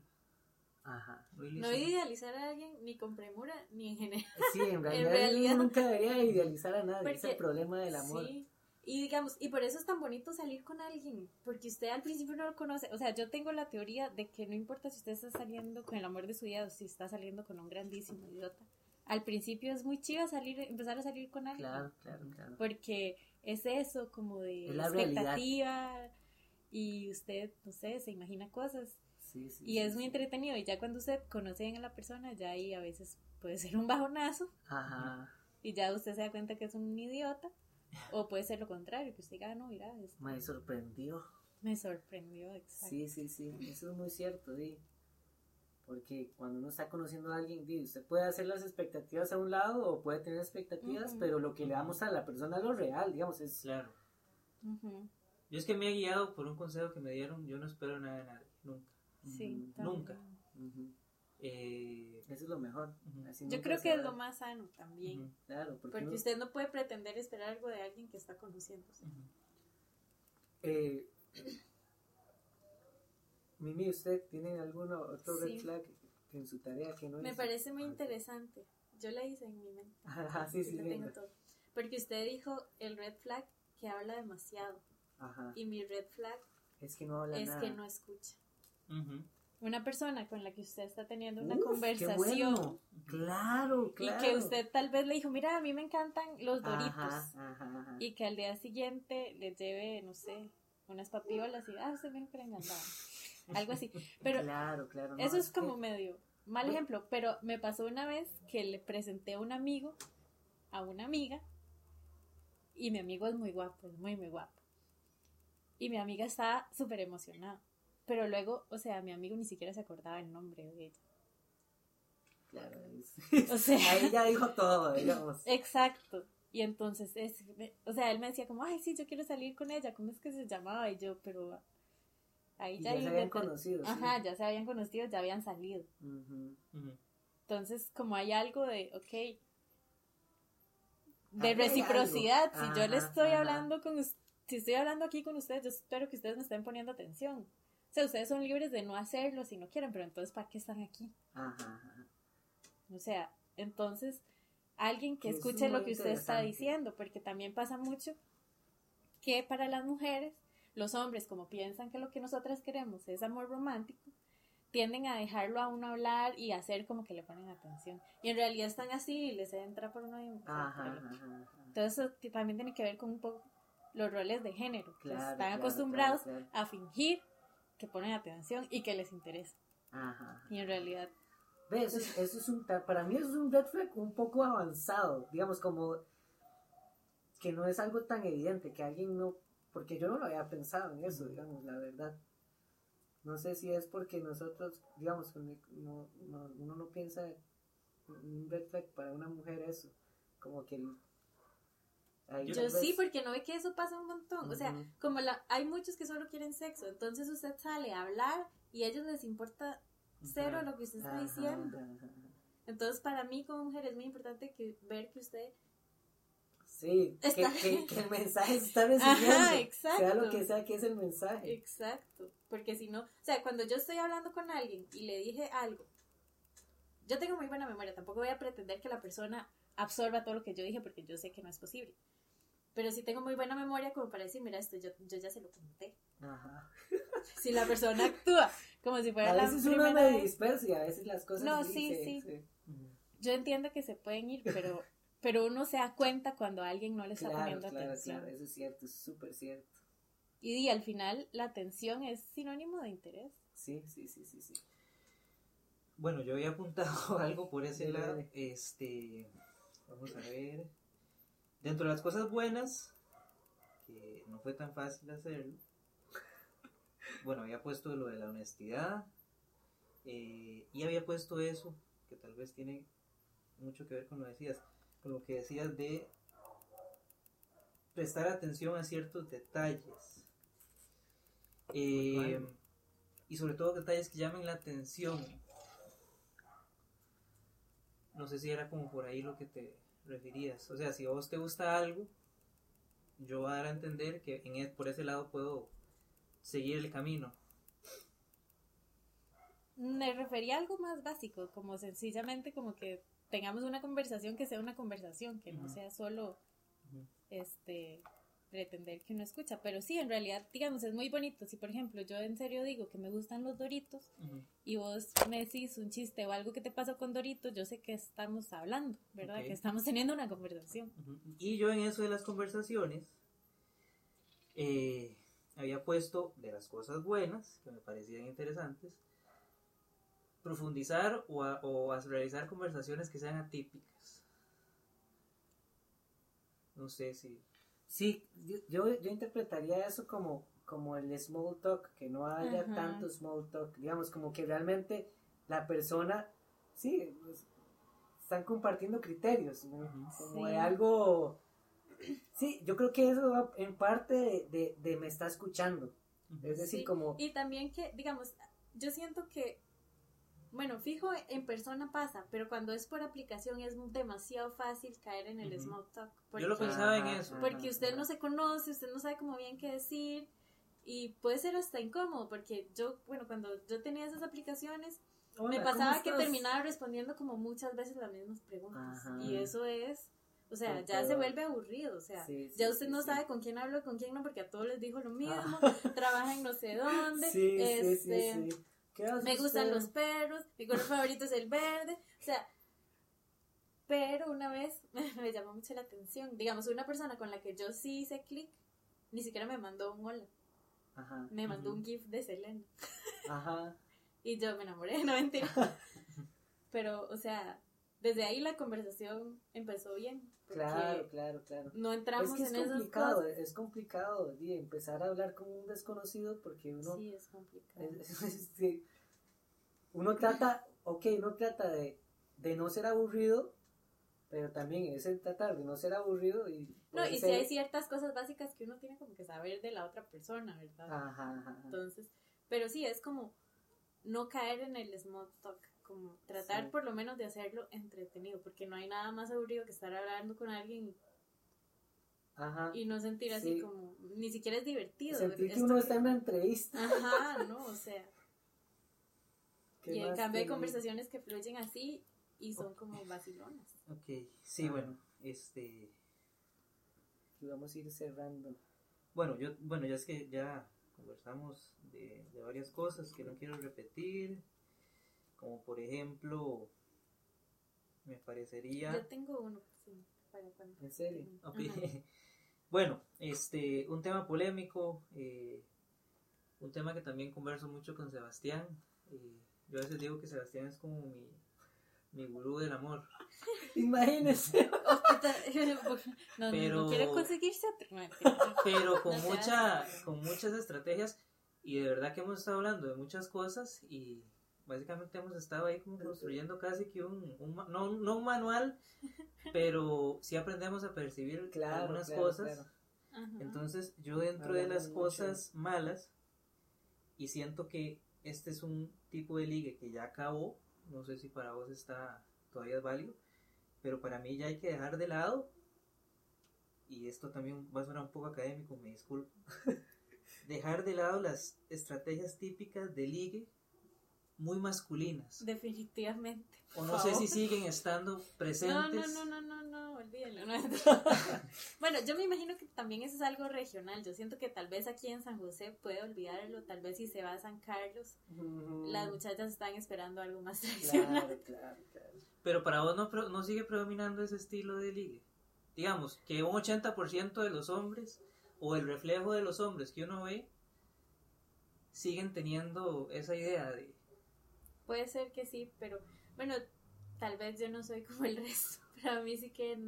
ajá. No No idealizar- a alguien ni con premura ni en general. Sí, en realidad, nunca debería idealizar a nadie, es Porque- el problema del amor. Sí. Y digamos, y por eso es tan bonito salir con alguien, porque usted al principio no lo conoce. O sea, yo tengo la teoría de que no importa si usted está saliendo con el amor de su vida o si está saliendo con un grandísimo idiota. Al principio es muy chido salir, empezar a salir con alguien. Claro, claro, claro. Porque es eso, como de Es realidad. expectativa y usted, no sé, se imagina cosas. Sí, sí, Y sí, es muy entretenido y ya cuando usted conoce bien a la persona, ya ahí a veces puede ser un bajonazo Ajá. y ya usted se da cuenta que es un idiota. O puede ser lo contrario, que usted diga, "Ah, no, mira, es- Me sorprendió. me sorprendió, exacto. Sí, sí, sí, eso es muy cierto, sí. Porque cuando uno está conociendo a alguien, di, usted puede hacer las expectativas a un lado o puede tener expectativas, pero lo que le va a la persona es lo real, digamos, es... Claro. Ujú, Yo es que me he guiado por un consejo que me dieron, yo no espero nada de nadie, nunca. Sí, Nunca. también. Eh, Eso es lo mejor. Yo creo que es lo más sano también. ujú, Claro, porque, Porque uno- usted no puede pretender esperar algo de alguien que está conociéndose. ujú. eh, Mimi, ¿usted tiene algún otro red Sí. flag en su tarea que no Me hizo? parece muy Ah, interesante. Yo la hice en mi mente. Ajá, sí, sí, venga. tengo todo. Porque usted dijo el red flag que habla demasiado. Ajá. Y mi red flag Es que no habla es nada. que no escucha. Una persona con la que usted está teniendo una Uf, conversación bueno. Claro, claro. y que usted tal vez le dijo, mira, a mí me encantan los doritos. Ajá, ajá, ajá. Y que al día siguiente le lleve, no sé, unas papiolas y, ah, usted me engañaba. Algo así. Pero claro, claro. no, Eso es como que- medio mal Bueno. ejemplo, pero me pasó una vez que le presenté a un amigo, a una amiga, y mi amigo es muy guapo, es muy, muy guapo. Y mi amiga estaba súper emocionada. Pero luego, o sea, mi amigo ni siquiera se acordaba el nombre de ella. Claro, es- O sea, Ahí ya dijo todo, digamos. exacto. Y entonces, es, o sea, él me decía como, ay, sí, yo quiero salir con ella, ¿cómo es que se llamaba? Y yo, pero ahí ya... ya se habían conocido. sí. Ajá, ya se habían conocido, ya habían salido. Entonces, como hay algo de, ok, de reciprocidad, si yo le estoy ajá. hablando con si estoy hablando aquí con ustedes, yo espero que ustedes me estén poniendo atención. O sea, ustedes son libres de no hacerlo si no quieren, pero entonces, ¿para qué están aquí? Ajá, ajá. O sea, entonces, alguien que Es escuche lo muy que usted está diciendo, porque también pasa mucho que para las mujeres, los hombres, como piensan que lo que nosotras queremos es amor romántico, tienden a dejarlo a uno hablar y hacer como que le ponen atención. Y en realidad están así y les entra por uno y Ajá, ajá. Entonces eso también tiene que ver con un poco los roles de género, Claro, están claro, acostumbrados claro. a fingir que ponen atención y que les interesa. Ajá. Y en realidad, Ve, eso es, eso es un, para mí eso es un red flag un poco avanzado, digamos como que no es algo tan evidente, que alguien no, porque yo no lo había pensado en eso, digamos, la verdad. No sé si es porque nosotros, digamos, no, no- uno no piensa un red flag para una mujer eso, como que... el- ahí yo sí, porque no ve que eso pasa un montón. O sea, como la, hay muchos que solo quieren sexo, entonces usted sale a hablar y a ellos les importa cero lo que usted está diciendo. Entonces, para mí como mujer es muy importante que ver que usted... Sí, que, que el mensaje está recibiendo. Ajá, Sea exacto. lo que sea que es el mensaje. Exacto, porque si no, o sea, cuando yo estoy hablando con alguien y le dije algo, yo tengo muy buena memoria, tampoco voy a pretender que la persona absorba todo lo que yo dije porque yo sé que no es posible. Pero sí tengo muy buena memoria como para decir, mira, esto yo, yo ya se lo conté. Ajá. Si la persona actúa como si fuera A la veces uno primera me vez, dispersa y a veces las cosas No, sí, sí, sí. yo entiendo que se pueden ir, pero, pero uno se da cuenta cuando alguien no le está poniendo claro, atención. claro, eso es cierto, es súper cierto. Y, y al final la atención es sinónimo de interés. Sí, sí, sí, sí, sí. Bueno, yo había apuntado algo por ese lado. Este, vamos a ver. Dentro de las cosas buenas, que no fue tan fácil hacerlo. Bueno, había puesto lo de la honestidad. eh, y había puesto eso, que tal vez tiene mucho que ver con lo decías, con lo que decías de prestar atención a ciertos detalles. Eh, y sobre todo detalles que llamen la atención. No sé si era como por ahí lo que te referías. O sea, si a vos te gusta algo, yo voy a dar a entender que en e- por ese lado puedo seguir el camino. Me refería a algo más básico, como sencillamente como que tengamos una conversación que sea una conversación, que no sea solo este pretender que no escucha, pero sí, en realidad, digamos, es muy bonito. Si por ejemplo yo en serio digo que me gustan los Doritos y vos me decís un chiste o algo que te pasó con Doritos, yo sé que estamos hablando, ¿verdad? Que estamos teniendo una conversación. Y yo en eso de las conversaciones eh, había puesto de las cosas buenas que me parecían interesantes profundizar o a, o a realizar conversaciones que sean atípicas. No sé si... Sí, yo, yo, interpretaría eso como, como el small talk, que no haya Ajá. tanto small talk, digamos, como que realmente la persona, sí, pues, están compartiendo criterios, como Sí. de algo, sí, yo creo que eso va en parte de, de, de me está escuchando, es decir, Sí, como, Y también que, digamos, yo siento que, bueno, fijo en persona pasa, pero cuando es por aplicación es demasiado fácil caer en el small talk. Yo lo pensaba en eso. Porque usted no se conoce, usted no sabe cómo bien qué decir y puede ser hasta incómodo porque yo, bueno, cuando yo tenía esas aplicaciones, Hola, me ¿cómo pasaba que terminaba respondiendo como muchas veces las mismas preguntas Ajá. y eso es, o sea, ya se vuelve aburrido, o sea, Sí, sí, ya usted sí, no sí. sabe con quién hablo y con quién no porque a todos les dijo lo mismo, Ah. trabaja en no sé dónde, Sí, sí, este, sí, sí. ¿Qué hace me gustan usted? los perros, mi color favorito es el verde, o sea, pero una vez me llamó mucho la atención, digamos, una persona con la que yo sí hice clic, ni siquiera me mandó un hola, Ajá, me mandó un gif de Selena ajá, y yo me enamoré, no mentira. Pero, o sea, desde ahí la conversación empezó bien, porque claro, claro, claro. no entramos es que es en complicado, cosas. es complicado empezar a hablar con un desconocido porque uno, Sí, es complicado. es- es- sí, uno trata, ok, uno trata de, de no ser aburrido, pero también es el tratar de no ser aburrido y... No, y si hay ciertas cosas básicas que uno tiene como que saber de la otra persona, ¿verdad? Ajá, ajá, ajá. Entonces, pero sí, es como no caer en el small talk, como tratar Sí. por lo menos de hacerlo entretenido, porque no hay nada más aburrido que estar hablando con alguien Ajá. y no sentir así Sí. como, ni siquiera es divertido. Sentir que uno que- está en una entrevista. Ajá, no, o sea, ¿qué y en cambio hay conversaciones que fluyen así y son como vacilonas. Ok, sí, Ajá. bueno, este... Vamos a ir cerrando. Bueno, yo, bueno, ya es que ya conversamos de, de varias cosas que no quiero repetir, como por ejemplo, me parecería... Yo tengo uno, sí, para cuando. ¿En serio? Ok. Ajá. Bueno, este, un tema polémico, eh, un tema que también converso mucho con Sebastián. eh, yo a veces digo que Sebastián es como mi, mi gurú del amor. Imagínense. Puta, no, no, Pero- no quiere conseguirse pero con No mucha, con muchas estrategias y de verdad que hemos estado hablando de muchas cosas y básicamente hemos estado ahí como construyendo casi que un, no, no un manual, pero sí aprendemos a percibir Claro, algunas claro, cosas. claro. Entonces yo dentro de las mucho. cosas malas y siento que este es un tipo de ligue que ya acabó, no sé si para vos está todavía es válido, pero para mí ya hay que dejar de lado y esto también va a sonar un poco académico, me disculpo. dejar de lado las estrategias típicas de ligue muy masculinas. Definitivamente. O no sé si siguen estando presentes. no, no, no, no, no, olvídenlo. no. bueno, yo me imagino que también eso es algo regional. Yo siento que tal vez aquí en San José puede olvidarlo, tal vez si se va a San Carlos, las muchachas están esperando algo más tradicional. Claro, claro, claro. Pero para vos no, no sigue predominando ese estilo de ligue. Digamos que un 80% de los hombres, o el reflejo de los hombres que uno ve, siguen teniendo esa idea de... Puede ser que sí, pero bueno, tal vez yo no soy como el resto. Pero a mí sí que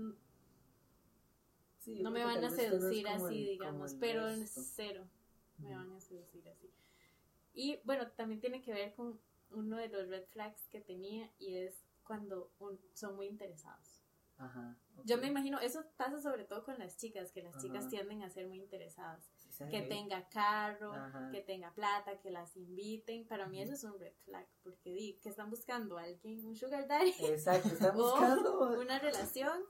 Sí, no me van a seducir así, el- digamos, pero en cero me van a seducir así. Y bueno, también tiene que ver con uno de los red flags que tenía y es cuando un- son muy interesados. Ajá. Yo me imagino, eso pasa sobre todo con las chicas, que las chicas tienden a ser muy interesadas. Que tenga carro, Ajá. que tenga plata, que las inviten. Para mí eso es un red flag, porque di que están buscando a alguien, un sugar daddy, Exacto, está O buscando. una relación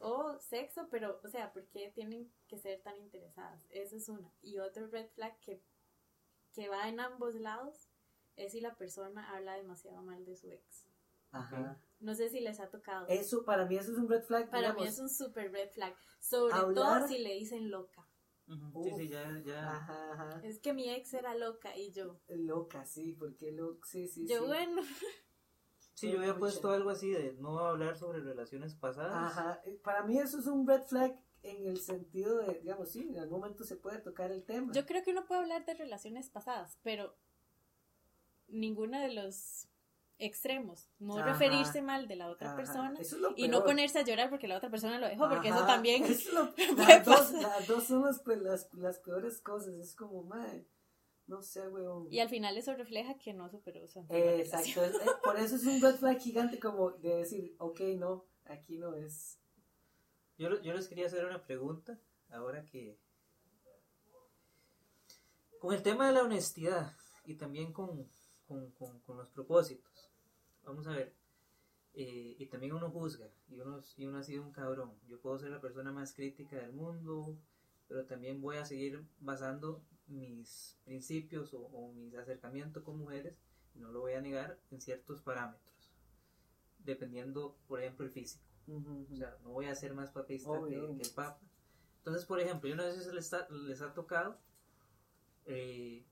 o sexo, pero, o sea, ¿por qué tienen que ser tan interesadas? Eso es una. Y otro red flag que, que va en ambos lados es si la persona habla demasiado mal de su ex. Ajá. No sé si les ha tocado. Eso, para mí eso es un red flag. Para mí es un super red flag. Sobre Hablar- todo si le dicen loca. Sí, Uf. sí, ya, ya. Ajá, ajá. Es que mi ex era loca y yo. Loca, sí, porque lo... Sí, sí, yo, sí. bueno. Sí, yo había puesto algo así de no hablar sobre relaciones pasadas. Ajá. eh, Para mí eso es un red flag en el sentido de, digamos, sí, en algún momento se puede tocar el tema. Yo creo que uno puede hablar de relaciones pasadas, pero ninguna de los extremos, no Ajá. referirse mal de la otra Ajá, persona es y no ponerse a llorar porque la otra persona lo dejó, porque eso también eso es lo- las, dos, las dos son las, pues, las, las peores cosas. Es como, madre, no sé, weón. Y al final eso refleja que no superó su Eh, exacto, es- por eso es un red flag gigante como de decir, ok, no, aquí no es. Yo, yo les quería hacer una pregunta, ahora que... Con el tema de la honestidad y también con, con, con- con los propósitos. Vamos a ver. eh, y también uno juzga, y uno, y uno ha sido un cabrón. Yo puedo ser la persona más crítica del mundo, pero también voy a seguir basando mis principios o, o mis acercamientos con mujeres, no lo voy a negar, en ciertos parámetros. Dependiendo, por ejemplo, el físico. Ujú, O sea, no voy a ser más papista Obvio. que, que el papa. Entonces, por ejemplo, yo una vez les, ha- les ha tocado eh,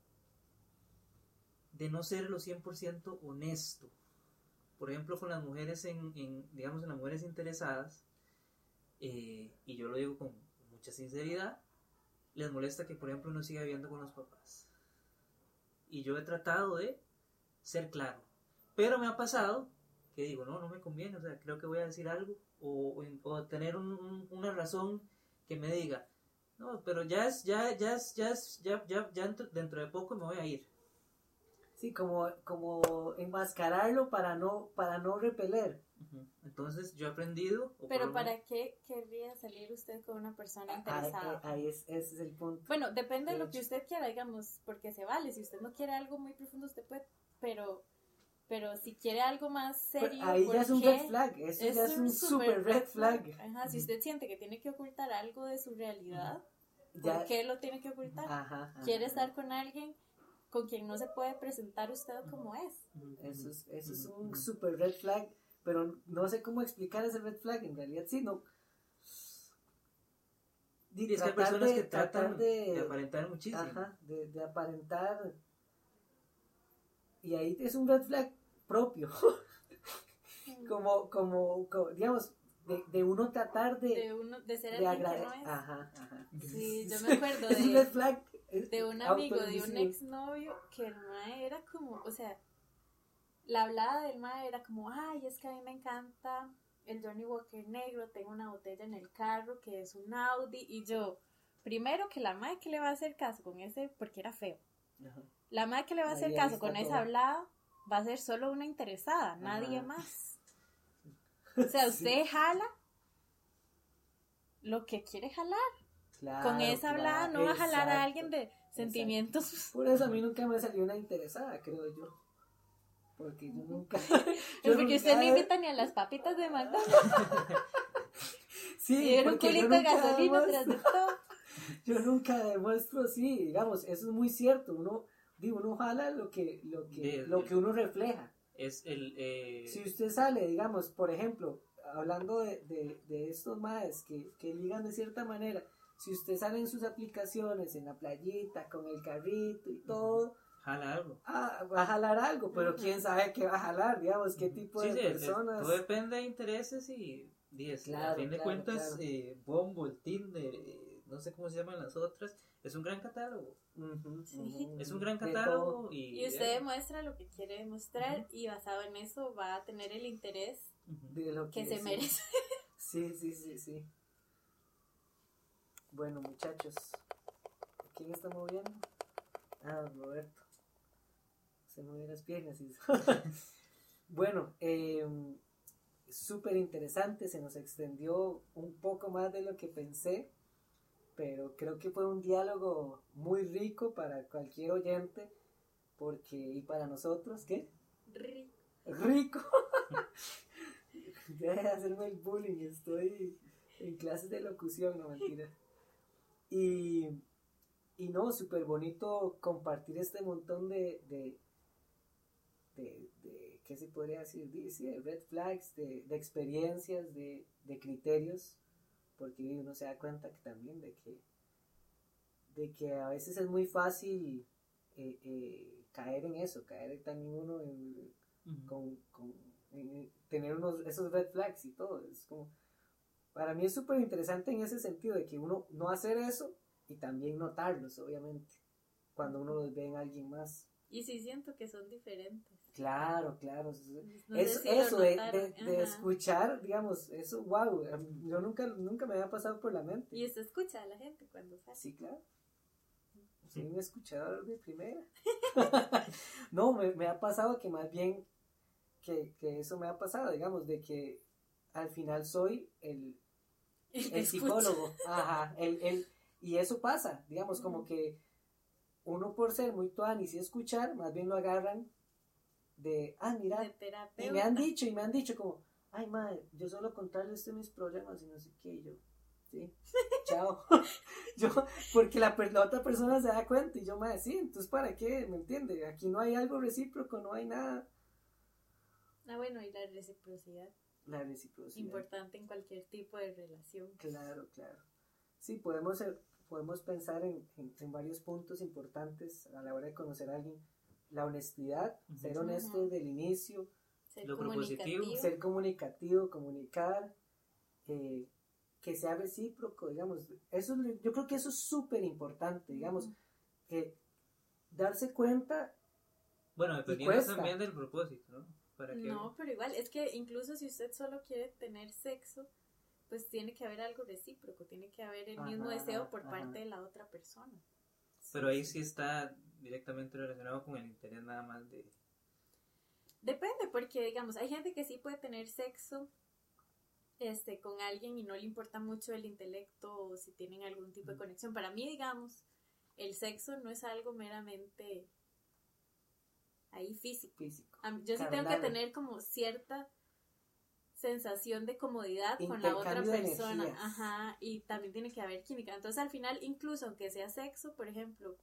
de no ser lo 100% honesto. Por ejemplo, con las mujeres, en, en, digamos, en las mujeres interesadas, eh, y yo lo digo con mucha sinceridad, les molesta que, por ejemplo, uno siga viviendo con los papás. Y yo he tratado de ser claro. Pero me ha pasado que digo, no, no me conviene, o sea, creo que voy a decir algo, o, o- tener un- un- una razón que me diga, no, pero ya es, ya, ya es, ya es, ya, ya, ya dentro de poco me voy a ir. Sí, como, como enmascararlo para no, para no repeler. Entonces yo he aprendido. Pero ¿para qué querría salir usted con una persona Ahí, interesada? ahí es, ese es el punto. Bueno, depende de De lo que hecho. usted quiera, digamos, porque se vale. Si usted no quiere algo muy profundo, usted puede, pero, pero si quiere algo más Pero serio, ahí ¿por ya es un red flag, eso Es ya es un super red flag. Ajá, si usted siente que tiene que ocultar algo de su realidad, Ya- ¿por qué lo tiene que ocultar? Ajá, ajá. Quiere estar con alguien con quien no se puede presentar usted como es. Eso es, eso es un super red flag, pero no sé cómo explicar ese red flag, en realidad sí, no. Y es que hay personas de- que tratan de, aparentar muchísimo. ajá, de, de aparentar, y ahí es un red flag propio, como, como, como, digamos, de, de uno tratar de, De, uno, de ser alguien que no es. Ajá, ajá. Sí, yo me acuerdo de- un amigo, de un exnovio, que el mae era como, o sea, la hablada del mae era como, ay, es que a mí me encanta el Johnny Walker negro, tengo una botella en el carro que es un Audi, y yo, primero que la mae que le va a hacer caso con ese, porque era feo, Ajá. la mae que le va a hacer Ahí caso con esa hablada va a ser solo una interesada, nadie más. O sea, Sí. usted jala lo que quiere jalar. Claro, Con esa hablada claro, no va a jalar a alguien de sentimientos. Por eso a mí nunca me salió una interesada, creo yo. Porque yo nunca. Es yo porque nunca usted no invita ni a las papitas de McDonald's. Sí, y era un culito de nunca gasolina tras de demuestro- todo. Yo nunca demuestro, sí, digamos, eso es muy cierto. Uno, digo, uno jala lo que, lo que, lo que uno refleja. Es el. eh, Si usted sale, digamos, por ejemplo, hablando de, de, de estos maes que, que ligan de cierta manera, si usted sale en sus aplicaciones, en la playita, con el carrito y todo, jala algo. ah, va a jalar algo, pero quién sabe qué va a jalar, digamos, qué tipo Sí, de sí, personas. todo depende de intereses y. y es- Claro, a fin de claro, cuentas, claro. eh, Bumble, Tinder, eh, no sé cómo se llaman las otras, es un gran catálogo. Sí. Es un gran catálogo y. Y usted demuestra lo que quiere demostrar y basado en eso va a tener el interés de lo que que se sí. merece. Sí, sí, sí, sí. Bueno, muchachos, ¿quién está moviendo? Ah, Roberto. Se movió las piernas. y- bueno, eh, súper interesante, se nos extendió un poco más de lo que pensé, pero creo que fue un diálogo muy rico para cualquier oyente, porque, y para nosotros, ¿qué? Ri- rico. Deja de hacerme el bullying, estoy en clases de locución, no mentira. Y, y no, súper bonito compartir este montón de, de, de, de- ¿qué se podría decir? De red flags, de, de experiencias, de, de criterios, porque uno se da cuenta que también de que, de que a veces es muy fácil eh, eh, caer en eso, caer también uno en, Ujú. con, con tener unos esos red flags y todo es como para mí es súper interesante en ese sentido de que uno no hacer eso y también notarlos obviamente cuando uno los ve en alguien más Y sí siento que son diferentes. Claro, claro. No sé eso eso de, de- escuchar, digamos, eso, wow, yo nunca, nunca me había pasado por la mente. Y usted escucha a la gente cuando sale. Sí, claro. Soy un escuchador de primera. no, me, me ha pasado que más bien que, que eso me ha pasado, digamos, de que al final soy el, El psicólogo. Ajá, el, el, y eso pasa, digamos, como que uno por ser muy tuanis y escuchar, más bien lo agarran de, ah, mira, De y me han dicho, y me han dicho como, ay, madre, yo solo contarle usted mis problemas y no sé qué, y yo, sí, chao. yo, porque la, la otra persona se da cuenta y yo, madre, sí, entonces, ¿para qué? ¿Me entiende? Aquí no hay algo recíproco, no hay nada. Ah, bueno, y la reciprocidad. La reciprocidad. Importante en cualquier tipo de relación. Claro, claro. Sí, podemos, podemos pensar en, en- en varios puntos importantes a la hora de conocer a alguien. La honestidad, ser honesto desde el inicio, Ser Lo propositivo, comunicativo. ser comunicativo, comunicar, eh, que sea recíproco, digamos. Eso, yo creo que eso es súper importante, digamos, darse cuenta, Bueno, dependiendo también del propósito, ¿no? Para que No, pero igual, es que incluso si usted solo quiere tener sexo, pues tiene que haber algo recíproco, tiene que haber el mismo deseo por ajá. parte de la otra persona. Pero ahí sí está directamente relacionado con el interés nada más de... Depende, porque digamos, hay gente que sí puede tener sexo este, con alguien y no le importa mucho el intelecto o si tienen algún tipo de conexión. Para mí, digamos, el sexo no es algo meramente ahí físico. físico. Mí- Yo sí tengo que tener como cierta sensación de comodidad con la otra persona. Ajá, y también tiene que haber química. Entonces, al final, incluso aunque sea sexo, por ejemplo,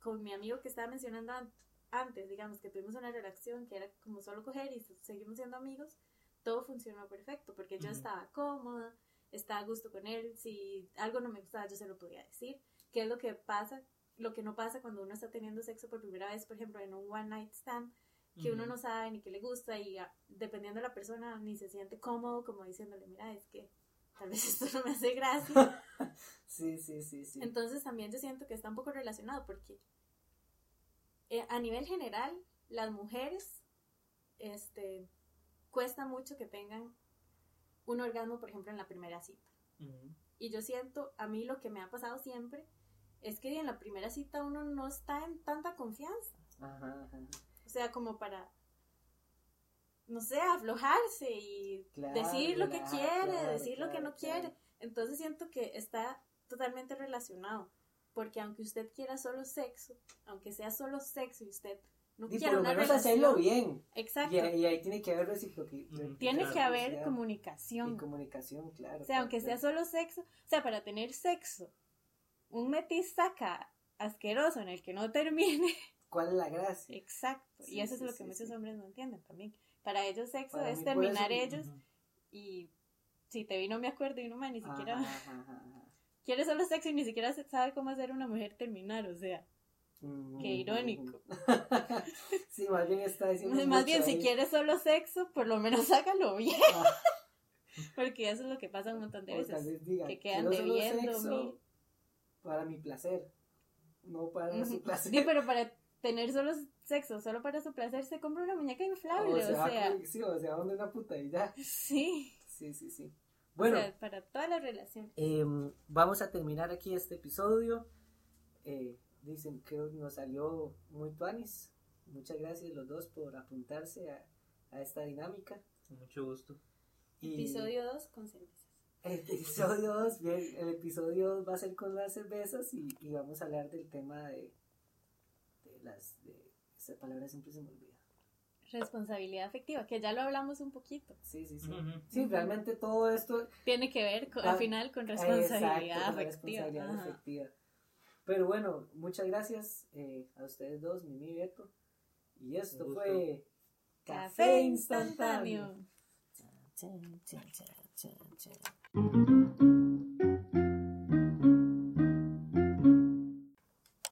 con mi amigo que estaba mencionando an- antes, digamos que tuvimos una relación que era como solo coger y se- seguimos siendo amigos, todo funcionó perfecto porque yo Ujú. estaba cómoda, estaba a gusto con él, si algo no me gustaba yo se lo podía decir, qué es lo que pasa, lo que no pasa cuando uno está teniendo sexo por primera vez, por ejemplo, en un one night stand, que uno no sabe ni qué le gusta y ah, dependiendo de la persona ni se siente cómodo como diciéndole, mira, es que tal vez esto no me hace gracia. Sí, sí, sí, sí. Entonces también yo siento que está un poco relacionado porque eh, a nivel general las mujeres este cuesta mucho que tengan un orgasmo, por ejemplo, en la primera cita. Y yo siento, a mí lo que me ha pasado siempre es que en la primera cita uno no está en tanta confianza. Ajá, ajá. O sea, como para, no sé, aflojarse y Claro, decir lo que claro, quiere, claro, decir lo que no quiere. Entonces siento que está totalmente relacionado. Porque aunque usted quiera solo sexo, aunque sea solo sexo y usted no Y por quiera lo una menos relación, hacerlo bien. exacto, Y, y ahí tiene que haber reciprocidad. Ujú. tiene Claro, que haber reciprocidad comunicación. Y comunicación, claro. O sea, aunque sea claro. solo sexo, o sea, para tener sexo, un metisaca asqueroso en el que no termine, ¿Cuál es la gracia? exacto. Sí, y eso sí, es lo sí, que muchos sí. hombres no entienden también. Para ellos sexo Para es por terminar ellos Ujú. y si te vi no me acuerdo y no más, ni siquiera Ajá, ajá, ajá, quiere solo sexo y ni siquiera sabe cómo hacer una mujer terminar, o sea, Ujú, Qué irónico. sí, más bien está diciendo. más bien si ahí. quieres solo sexo, por lo menos hágalo bien, Ah, porque eso es lo que pasa un montón de veces. diga, que quedan debiendo, sexo mi- para mi placer, no para su placer. Sí, pero para tener solo sexo, solo para su placer, se compra una muñeca inflable, o o sea, sea, sí, o sea, donde una puta y ya. sí, Sí, sí, sí. Bueno, o sea, para todas las relaciones. em, vamos a terminar aquí este episodio. Eh, dicen que nos salió muy tuanis. Muchas gracias los dos por apuntarse a, a esta dinámica. Con mucho gusto. Y Episodio 2 con cervezas. El episodio 2, bien, el episodio 2 va a ser con las cervezas y, y vamos a hablar del tema de, de las... De, esa palabra siempre se me olvida. Responsabilidad afectiva, que ya lo hablamos un poquito. Sí, sí, sí. Sí, realmente todo esto Tiene que ver con- Ah, al final con Exacto, responsabilidad con la afectiva. responsabilidad Ajá. afectiva. Pero bueno, muchas gracias eh, a ustedes dos, Mimi y Beto. Y esto fue Café instantáneo. Chan, chan.